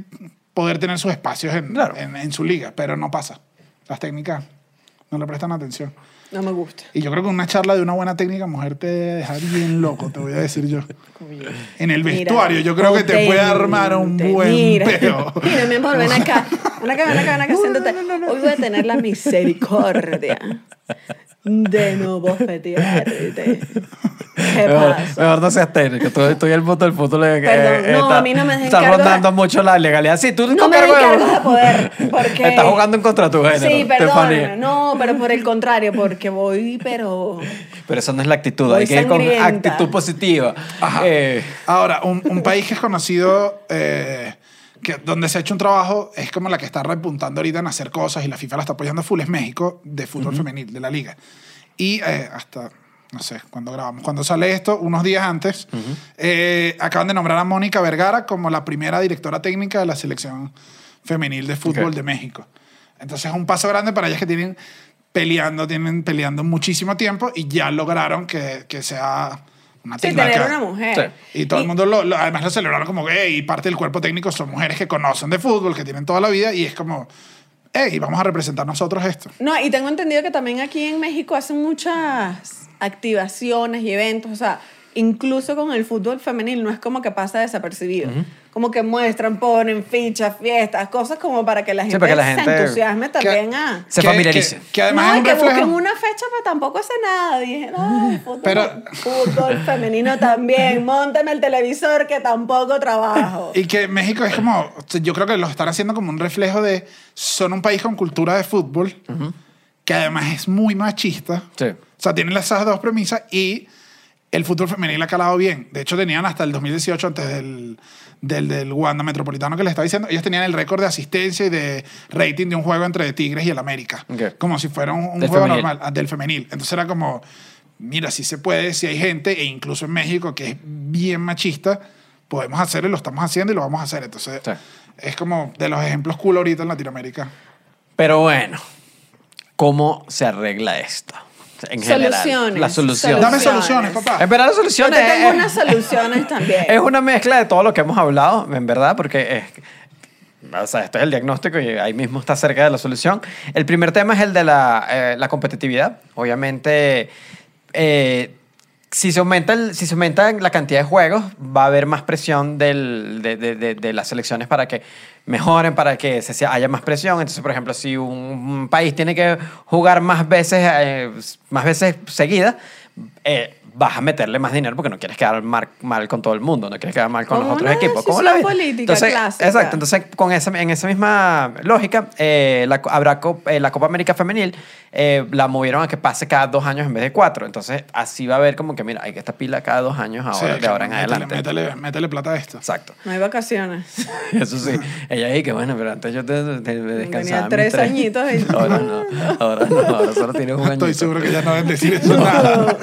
poder tener sus espacios en, Claro. en, en su liga, pero no pasa. Las técnicas no le prestan atención. No me gusta. Y yo creo que una charla de una buena técnica mujer te deja bien loco, te voy a decir yo. En el Mira, vestuario, yo creo que te puede armar un buen mira, peo. Mira, mi amor, ven acá. Ven acá, ven acá, ven acá, siéntate. Hoy voy a tener la misericordia de no bofetearte. ¿Qué Mejor, pasa? mejor no seas técnico. Tú, tú y el punto del fútbol. eh, Perdón, eh, no, está- a mí no me dejen Estás de- rondando mucho la legalidad. Sí, tú No me de- poder, porque... Estás jugando en contra de tu género. Sí, perdón. No, pero por el contrario, porque voy, pero... Pero eso no es la actitud. Voy Hay que ir con actitud positiva. Ajá. Eh, Ahora, un, un país que es conocido, eh, que, donde se ha hecho un trabajo, es como la que está repuntando ahorita en hacer cosas y la FIFA la está apoyando full, es México, de fútbol femenil, de la liga. Y eh, hasta, no sé, cuando grabamos, cuando sale esto, unos días antes, eh, acaban de nombrar a Mónica Vergara como la primera directora técnica de la selección femenil de fútbol de México. Entonces es un paso grande para ellas que tienen peleando, tienen peleando muchísimo tiempo y ya lograron que, que sea una Sí, tener una mujer. Y todo el mundo lo, lo- además lo celebraron como que, y parte del cuerpo técnico son mujeres que conocen de fútbol, que tienen toda la vida, y es como, hey, vamos a representar nosotros esto. No, y tengo entendido que también aquí en México hacen muchas activaciones y eventos, o sea, incluso con el fútbol femenil no es como que pasa desapercibido. Como que muestran, ponen fichas, fiestas, cosas como para que la gente, para que la se gente- entusiasme también a... Se Que- familiarice. Que, que además no, es un que reflejo. busquen una fecha, pero tampoco hace nada. Dije, no, fútbol, Pero- fútbol femenino también. Móntame el televisor que tampoco trabajo. Y que México es como, yo creo que lo están haciendo como un reflejo de, son un país con cultura de fútbol, que que además es muy machista. Sí. O sea, tienen esas dos premisas y el fútbol femenil ha calado bien. De hecho, tenían hasta el 2018, antes del, del, del Wanda Metropolitano que les estaba diciendo, ellos tenían el récord de asistencia y de rating de un juego entre Tigres y el América. Como si fuera un, juego femenil. normal, ah, del femenil. Entonces era como, mira, si se puede, si hay gente, e incluso en México, que es bien machista, podemos hacerlo y lo estamos haciendo y lo vamos a hacer. Entonces, Sí. es como de los ejemplos cool ahorita en Latinoamérica. Pero bueno, ¿cómo se arregla esto? En general. Soluciones. La solución. Dame Soluciones. soluciones, papá. En verdad la Yo solución te tengo es, unas soluciones también. es una mezcla de todo lo que hemos hablado, en verdad, porque es, o sea, esto es el diagnóstico y ahí mismo está cerca de la solución. El primer tema es el de la, eh, la competitividad. Obviamente, eh, si, se aumenta el- si se aumenta la cantidad de juegos, va a haber más presión de, de- de- de las selecciones para que mejoren, para que se, haya más presión. Entonces, por ejemplo, si un, un país tiene que jugar más veces, eh, más veces seguidas, eh, vas a meterle más dinero porque no quieres quedar mal, mal con todo el mundo, no quieres quedar mal con los otros equipos. Como vida. política Entonces, clásica. Exacto, entonces con esa, en esa misma lógica, eh, la, habrá co- eh, la Copa América Femenil, eh, la movieron a que pase cada dos años en vez de cuatro. Entonces así va a haber como que, mira, hay que esta pila cada dos años ahora, Sí, de ahora en métele, adelante. Métele, métele plata a esto. Exacto. No hay vacaciones. Eso sí. Ella ahí que bueno, pero antes yo te, te- me descansaba. mis tres añitos y- Ahora no, ahora no, ahora solo tienes un añito. Estoy seguro que ya no deben decir eso nada.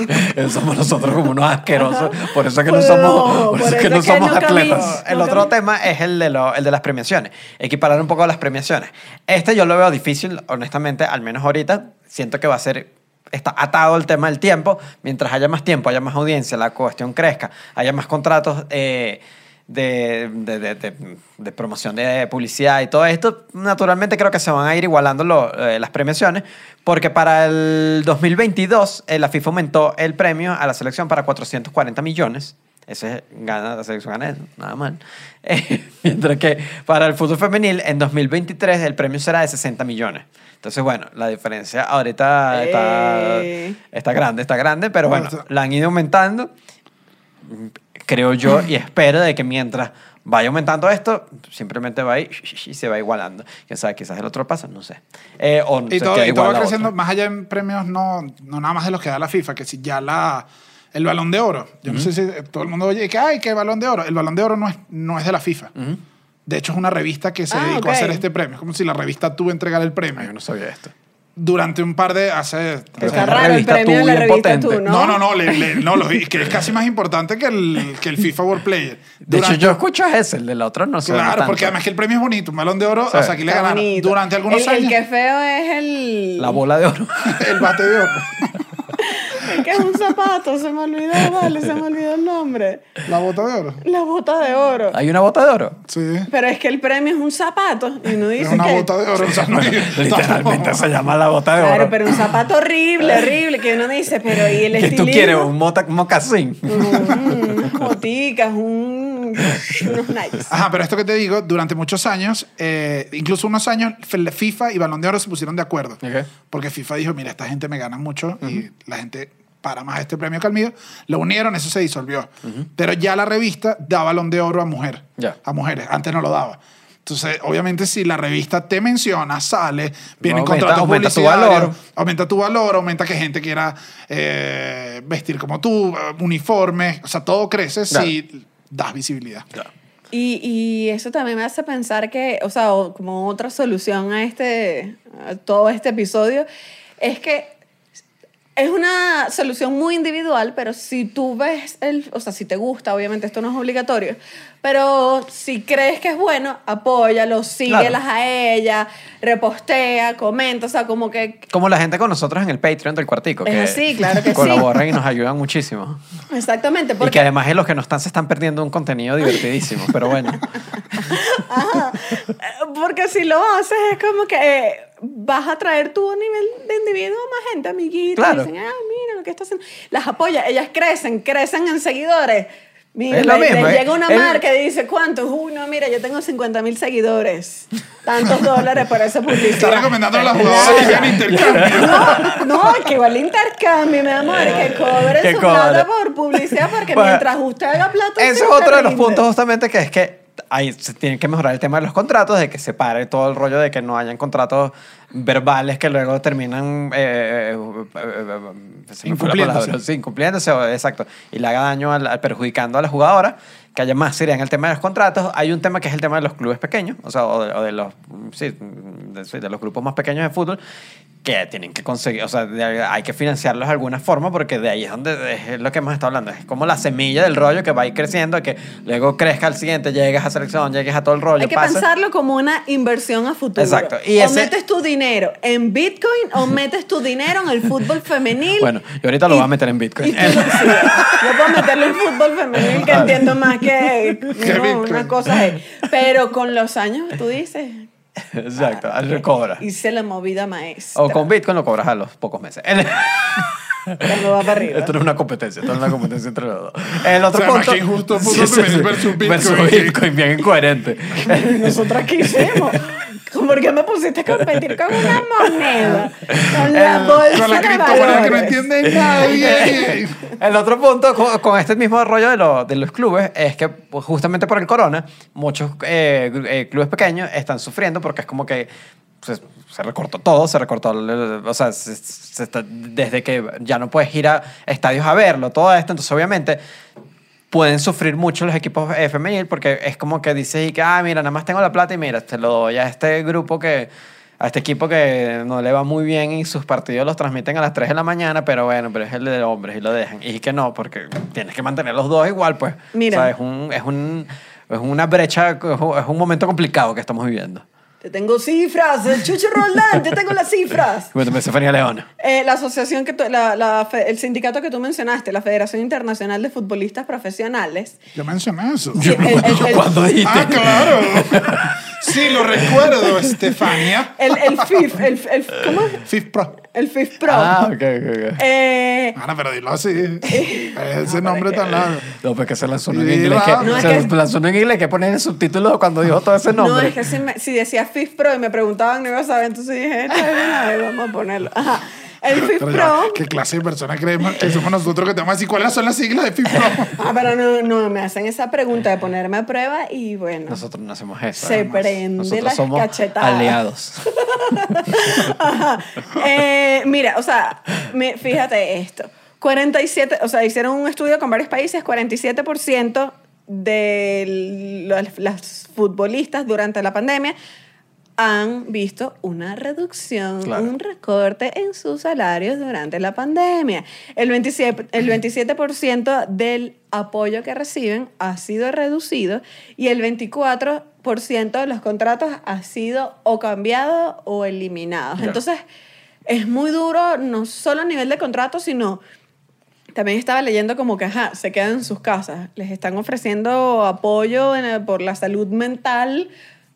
Somos nosotros como unos asquerosos. Por eso es que no No, somos, por por eso es que no somos no atletas. cami- el no otro cami- tema es el de, lo- el de las premiaciones. Equiparar un poco las premiaciones. Este yo lo veo difícil, honestamente, al menos ahorita. Siento que va a ser. Está atado al tema del tiempo. Mientras haya más tiempo, haya más audiencia, la cuestión crezca, haya más contratos. eh, de, de, de- de- promoción de publicidad y todo esto, naturalmente creo que se van a ir igualando lo- eh, las premiaciones, porque para el 2022 eh, la FIFA aumentó el premio a la selección para 440 millones. Ese gana, la selección gana eso, nada mal. Eh, mientras que para el fútbol femenil en 2023 el premio será de 60 millones. Entonces, bueno, la diferencia ahorita está, Eh. está grande, está grande, pero bueno, Bueno, la han ido aumentando creo yo y espero de que mientras vaya aumentando esto, simplemente va a ir y se va igualando. Quién sabe, quizás el otro pasa, no sé. Eh, o Y se todo, queda y todo igual va creciendo, otra. más allá en premios, no, no nada más de los que da la FIFA, que si ya la, el balón de oro. Yo no sé si todo el mundo oye que, ay, que balón de oro. El balón de oro no es, no es de la FIFA. De hecho, es una revista que se Ah, dedicó ok. a hacer este premio. Es como si la revista tuvo entregar el Ay, premio. yo no sabía esto. Durante un par de... Hace, Pero Está raro el premio de tú la revista potente. tú, ¿no? no, no, no, le- le- no, lo- que es casi más importante que el, que el FIFA World Player. De hecho, Durante- yo escucho ese, el del otro no sé. Claro, porque además que el premio es bonito. Un balón de oro, Sí. o sea, aquí le Está ganaron. bonito. Durante algunos el, años, El que feo es el... La bola de oro. el bate de oro. El que es un zapato, se me olvidó, vale, se me olvidó el nombre. La bota de oro. La bota de oro. ¿Hay una bota de oro? Sí. Pero es que el premio es un zapato y uno dice Es una que... bota de oro. O sea, no, Literalmente se llama la bota de Claro, oro. pero un zapato horrible, horrible, que uno dice, pero ¿y el ¿Qué estilismo? tú quieres? ¿Un mota- mocasín? Mm, unas boticas, un... unos Nikes. Ajá, pero esto que te digo, durante muchos años, eh, incluso unos años, FIFA y Balón de Oro se pusieron de acuerdo. Ok. Porque FIFA dijo, mira, esta gente me gana mucho y la gente para más este premio que el mío. Lo unieron, eso se disolvió. Pero ya la revista da Balón de Oro a mujer. Ya. A mujeres. Antes no lo daba. Entonces, obviamente, si la revista te menciona, sale, vienen Aumenta- contratos aumenta tu valor. aumenta tu valor, aumenta que gente quiera eh, vestir como tú, uniformes, o sea, todo crece Claro. si das visibilidad. Y, y eso también me hace pensar que, o sea, como otra solución a este, a todo este episodio, es que es una solución muy individual, pero si tú ves, el, o sea, si te gusta, obviamente esto no es obligatorio, pero si crees que es bueno, apóyalo, síguelas a ella, repostea, comenta, o sea, como que... Como la gente con nosotros en el Patreon del cuartico. Es que así, claro que sí. Colaboran y nos ayudan muchísimo. Exactamente, Y que porque... además es los que no están se están perdiendo un contenido divertidísimo. Pero bueno. Ajá. Eh, Porque si lo haces es como que eh, vas a traer tu nivel de individuo a más gente, amiguitos. Claro. Dicen, ah, mira lo que está haciendo. Las apoya, ellas crecen, crecen en seguidores. Mira, Es lo le- mismo, le eh. llega una Es- marca y dice, ¿cuántos? Uy, no, mira, yo tengo 50 mil seguidores. Tantos dólares por esa publicidad. Está recomendando a las jugadoras que hagan intercambio. No, no, que vale intercambio, mi amor, que cobre Que su cobre. plata por publicidad, porque Bueno, mientras usted haga plata, Ese es otro de los puntos justamente que es que ahí se tiene que mejorar el tema de los contratos, de que se pare todo el rollo de que no hayan contratos verbales que luego terminan eh, eh, eh, fue la Incumpliéndose. Sí, incumpliéndose, exacto. Y le haga daño al, al- perjudicando a la jugadora. Que haya más sería en el tema de los contratos. Hay un tema que es el tema de los clubes pequeños, o sea, o de, o de los, sí, de, de los grupos más pequeños de fútbol, que tienen que conseguir, o sea, de- hay que financiarlos de alguna forma, porque de ahí es donde es lo que hemos estado hablando. Es como la semilla del rollo que va a ir creciendo, que luego crezca al siguiente, llegues a selección, llegues a todo el rollo. Hay que pase. pensarlo como una inversión a futuro. Exacto. Y o ese- metes tu dinero en Bitcoin o metes tu dinero en el fútbol femenil. Bueno, yo ahorita lo Y- voy a meter en Bitcoin. tú- sí, yo puedo meterlo en fútbol femenil que entiendo más que Que no, unas cosas ahí. Pero con los años, tú dices, Exacto, al recobra. hice la movida maestra. O con Bitcoin lo cobras a los pocos meses. El- Cuando va para arriba. Esto no es una competencia, esto es una competencia entre los dos. El otro O sea, más punto. que injusto, fútbol femenil versus Bitcoin. Bitcoin, bien incoherente. Nosotras qué hicimos. ¿Por qué me pusiste a competir con una moneda? Con la bolsa Con la de criptomoneda que no entiende nadie. El otro punto con, con este mismo rollo de, lo- de los clubes es que pues, justamente por el corona, muchos eh, eh, clubes pequeños están sufriendo porque es como que se, se recortó todo, se recortó, o sea, se- se está- desde que ya no puedes ir a estadios a verlo, todo esto, entonces obviamente pueden sufrir mucho los equipos femenil porque es como que dices y que, ah, mira, nada más tengo la plata y mira, te lo doy a este grupo que, a este equipo que no le va muy bien y sus partidos los transmiten a las 3 de la mañana, pero bueno, pero es el de hombres y lo dejan. Y que no, porque tienes que mantener los dos igual, pues. Mira. O sea, es, un, es, un, es una brecha, es un momento complicado que estamos viviendo. Te tengo cifras, eh, Chucho Roldán, te tengo las cifras. Bueno, me Estefanía Leona. Eh, la asociación que tú- la- la el sindicato que tú mencionaste, la Federación Internacional de Futbolistas Profesionales. Yo mencioné eso. Sí, el- el- el- ¿Cuándo dijiste? Ah, claro. Sí, lo recuerdo, Estefania. El, el FIF, el, el- ¿cómo es? FIF Pro. El FIF Pro. Ah, ok, ok, ok. Eh, Ana, pero dilo así. Ese nombre tan largo. No, porque se lanzó en inglés. Que, No, es se que- lanzó en inglés que ponen el subtítulo cuando dijo todo ese no, nombre. es que si, me- si decía FIF Pro y me preguntaban, no iba a saber, entonces dije, "Está bien, a ver, vamos a ponerlo. Ajá. El FIF Pero ya, Pro. ¿Qué clase de persona creemos que somos nosotros que te vamos a decir cuáles son las siglas de FIF Pro? Ah, pero no, no, me hacen esa pregunta de ponerme a prueba y bueno. Nosotros no hacemos eso. Se además. prende Nosotros las somos cachetadas. aliados. Ajá. Eh, mira, o sea, me- fíjate esto. 47, o sea, hicieron un estudio con varios países, 47% de los, las futbolistas durante la pandemia han visto una reducción, Claro. un recorte en sus salarios durante la pandemia. El 27%, el 27% del apoyo que reciben ha sido reducido y el 24% de los contratos ha sido o cambiado o eliminados. Ya. Entonces, es muy duro, no solo a nivel de contrato, sino también estaba leyendo como que, ajá, se quedan en sus casas. Les están ofreciendo apoyo en el- por la salud mental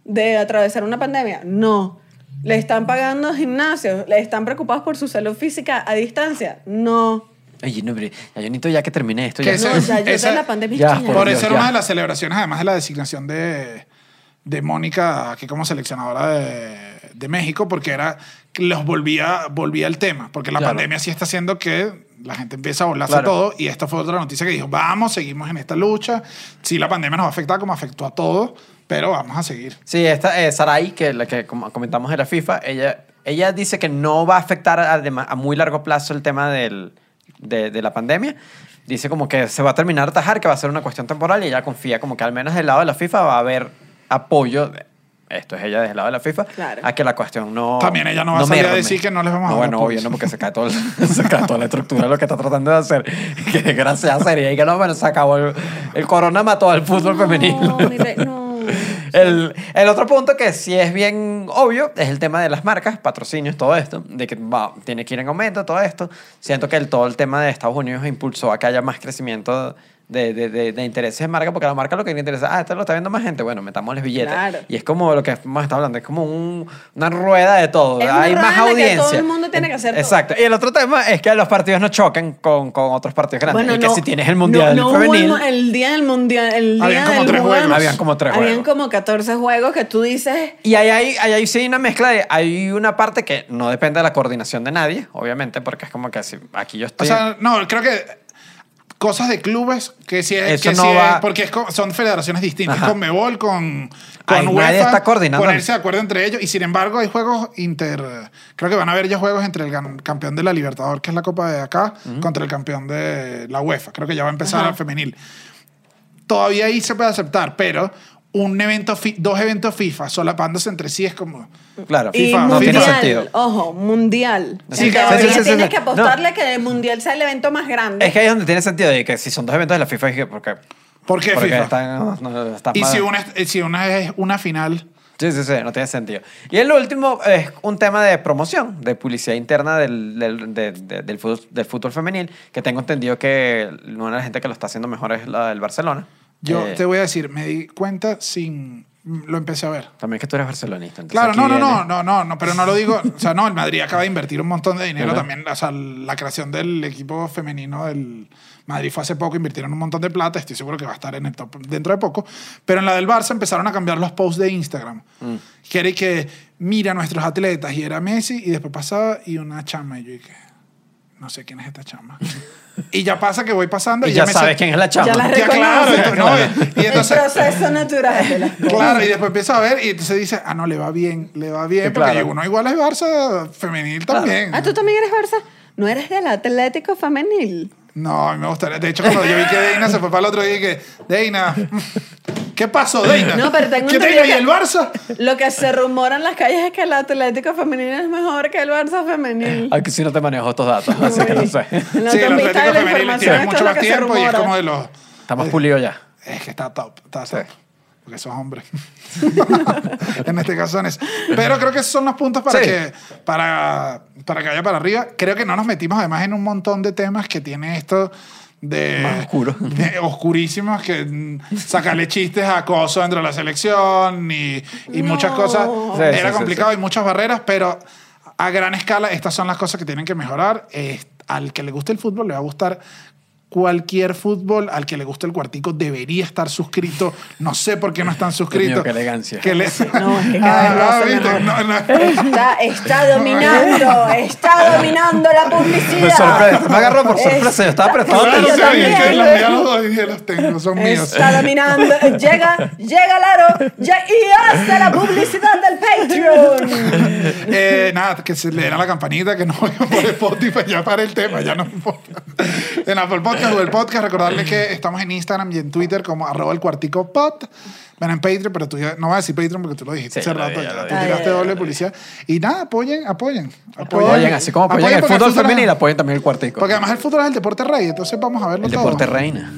de atravesar una pandemia. No. ¿Le están pagando gimnasios? ¿Le están preocupados por su salud física a distancia? No. Oye, no, pero ya yo necesito ya que termine esto. Ya. No, ya esa- la pandemia ya, por Por Dios, eso era una de las celebraciones, además de la designación de, de Mónica aquí como seleccionadora de, de México, porque era los volvía, volvía el tema, porque la Claro. pandemia sí está haciendo que la gente empieza a volarse Claro. todo, y esta fue otra noticia que dijo, vamos, seguimos en esta lucha, sí la pandemia nos va a afectar como afectó a todos, pero vamos a seguir. Sí, esta eh, Sarai, que la que como comentamos de la FIFA, ella, ella dice que no va a afectar a, a muy largo plazo el tema del, de, de la pandemia. Dice como que se va a terminar de atajar, que va a ser una cuestión temporal y ella confía como que al menos del lado de la FIFA va a haber apoyo. de- esto es ella desde el lado de la FIFA, Claro. a que la cuestión no. También ella no va a salir a decir que no les vamos a No, dar bueno, obvio, no, porque se cae, todo el- se cae toda la estructura de lo que está tratando de hacer. Qué desgracia sería. Y que no, bueno, se acabó. El, el corona mató al fútbol femenino. No, mi rey, no. El, el otro punto que sí es bien obvio es el tema de las marcas, patrocinios, todo esto, de que tiene que ir en aumento, todo esto. Siento que el, todo el tema de Estados Unidos impulsó a que haya más crecimiento de, de, de, de intereses de marca, porque a la marca lo que le interesa, ah, esto lo está viendo más gente, bueno, metámosles billetes. Claro. Y es como lo que hemos estado hablando, es como un- una rueda de todo. Es una Hay más en la que audiencia. todo el mundo tiene que hacer todo. Exacto. Y el otro tema es que los partidos no choquen con, con otros partidos grandes. y que no, si tienes el mundial no, no hubo femenil. el, mo- el día del mundial, el día Habían como del tres juego, juegos. Habían como tres Habían juegos. como 14 juegos que tú dices, Y ahí hay, ahí hay sí una mezcla de, hay una parte que no depende de la coordinación de nadie, obviamente, porque es como que si aquí yo O estoy... sea, no, creo que cosas de clubes que si es, Eso que no si es- va- porque es son federaciones distintas, Ajá. con Mebol, con, con UEFA, nadie está coordinando. ponerse de acuerdo entre ellos y sin embargo hay juegos inter, creo que van a haber ya juegos entre el campeón de la Libertador, que es la Copa de acá, contra el campeón de la UEFA, creo que ya va a empezar el femenil. Todavía ahí se puede aceptar, pero un evento, fi- dos eventos FIFA solapándose entre sí es como... Claro, Y FIFA, no tiene mundial, sentido. ojo, mundial. Sí, en claro, sí, sí, sí, tienes sí. que apostarle que el mundial sea el evento más grande. Es que ahí es donde tiene sentido de que si son dos eventos de la FIFA, es que porque, ¿Por qué porque FIFA? están, no, no, está y mal. si una, es- si una es una final... Sí, sí, sí, no tiene sentido. Y el último es un tema de promoción, de publicidad interna del, del, de- de- del, fútbol, del fútbol femenil, que tengo entendido que una de las gente que lo está haciendo mejor es la del Barcelona. Yo Eh, te voy a decir, me di cuenta sin... Lo empecé a ver. También que tú eres barcelonista. Claro, no, no, viene- no, no, no, no, pero no lo digo, o sea, no, el Madrid acaba de invertir un montón de dinero también, o sea, la creación del equipo femenino del Madrid fue hace poco, invirtieron un montón de plata, estoy seguro que va a estar en el top dentro de poco, pero en la del Barça empezaron a cambiar los posts de Instagram, Mm. que era y que mira a nuestros atletas, y era Messi, y después pasaba y una chama, y yo dije, no sé quién es esta chama. y ya pasa que voy pasando y, Y ya me sabes sé- quién es la chama. Ya la Ya, claro, entonces, no, y- y el proceso natural de las cosas. Claro, y después empieza a ver y entonces dice, ah, no, le va bien, le va bien, Sí, porque claro. uno igual es Barça femenil Claro. también. Ah, ¿tú también eres Barça? ¿No eres del Atlético Femenil? No, a mí me gustaría. De hecho, cuando yo vi que Deina se fue para el otro día, dije, Deina, ¿qué pasó, Deina? No, pero tengo ¿Qué Deina y el Barça? Lo que se rumora en las calles es que el Atlético Femenil es mejor que el Barça Femenil. Aquí sí no te manejo estos datos, así que no sé. Sí, el Atlético la femenil tiene mucho más tiempo y es como de los... Está más pulido ya. Es que está top, está Sí. top. Porque sos hombre. en este caso son eso. Pero creo que esos son los puntos para, Sí. que, para, para que vaya para arriba. Creo que no nos metimos además en un montón de temas que tiene esto de... Más oscuro. de oscurísimos que sacarle chistes a acoso dentro de la selección y, y No. muchas cosas. Sí, Era sí, sí, complicado sí. y muchas barreras, pero a gran escala estas son las cosas que tienen que mejorar. Eh, al que le guste el fútbol le va a gustar cualquier fútbol. Al que le guste el cuartico debería estar suscrito. No sé por qué no están suscritos. mío, qué elegancia. Que le- No, es que cada Ah. No, no. Está, está dominando, está dominando la publicidad. Me sorprende, me agarró por sorpresa, yo estaba prestando Claro, yo sí, atención. es que los míos los dos dije, los tengo, son míos. Está dominando. Llega, llega Laro ya- y hace la publicidad del Patreon. Eh, nada, que se le den a la campanita, que no vayan por Spotify, ya para el tema, ya no importa. En Apple Podcast o el podcast, recordarles que estamos en Instagram y en Twitter como arroba el cuartico pod. Ven en Patreon, pero tú ya, no vas a decir Patreon porque tú lo dijiste Sí, hace lo rato, ya, tú tiraste doble publicidad. Y nada, apoyen, apoyen. Apoyen, así como apoyen el porque fútbol femenil, apoyen también el cuartico. Porque además el fútbol es el deporte rey, entonces vamos a verlo El todo. deporte reina.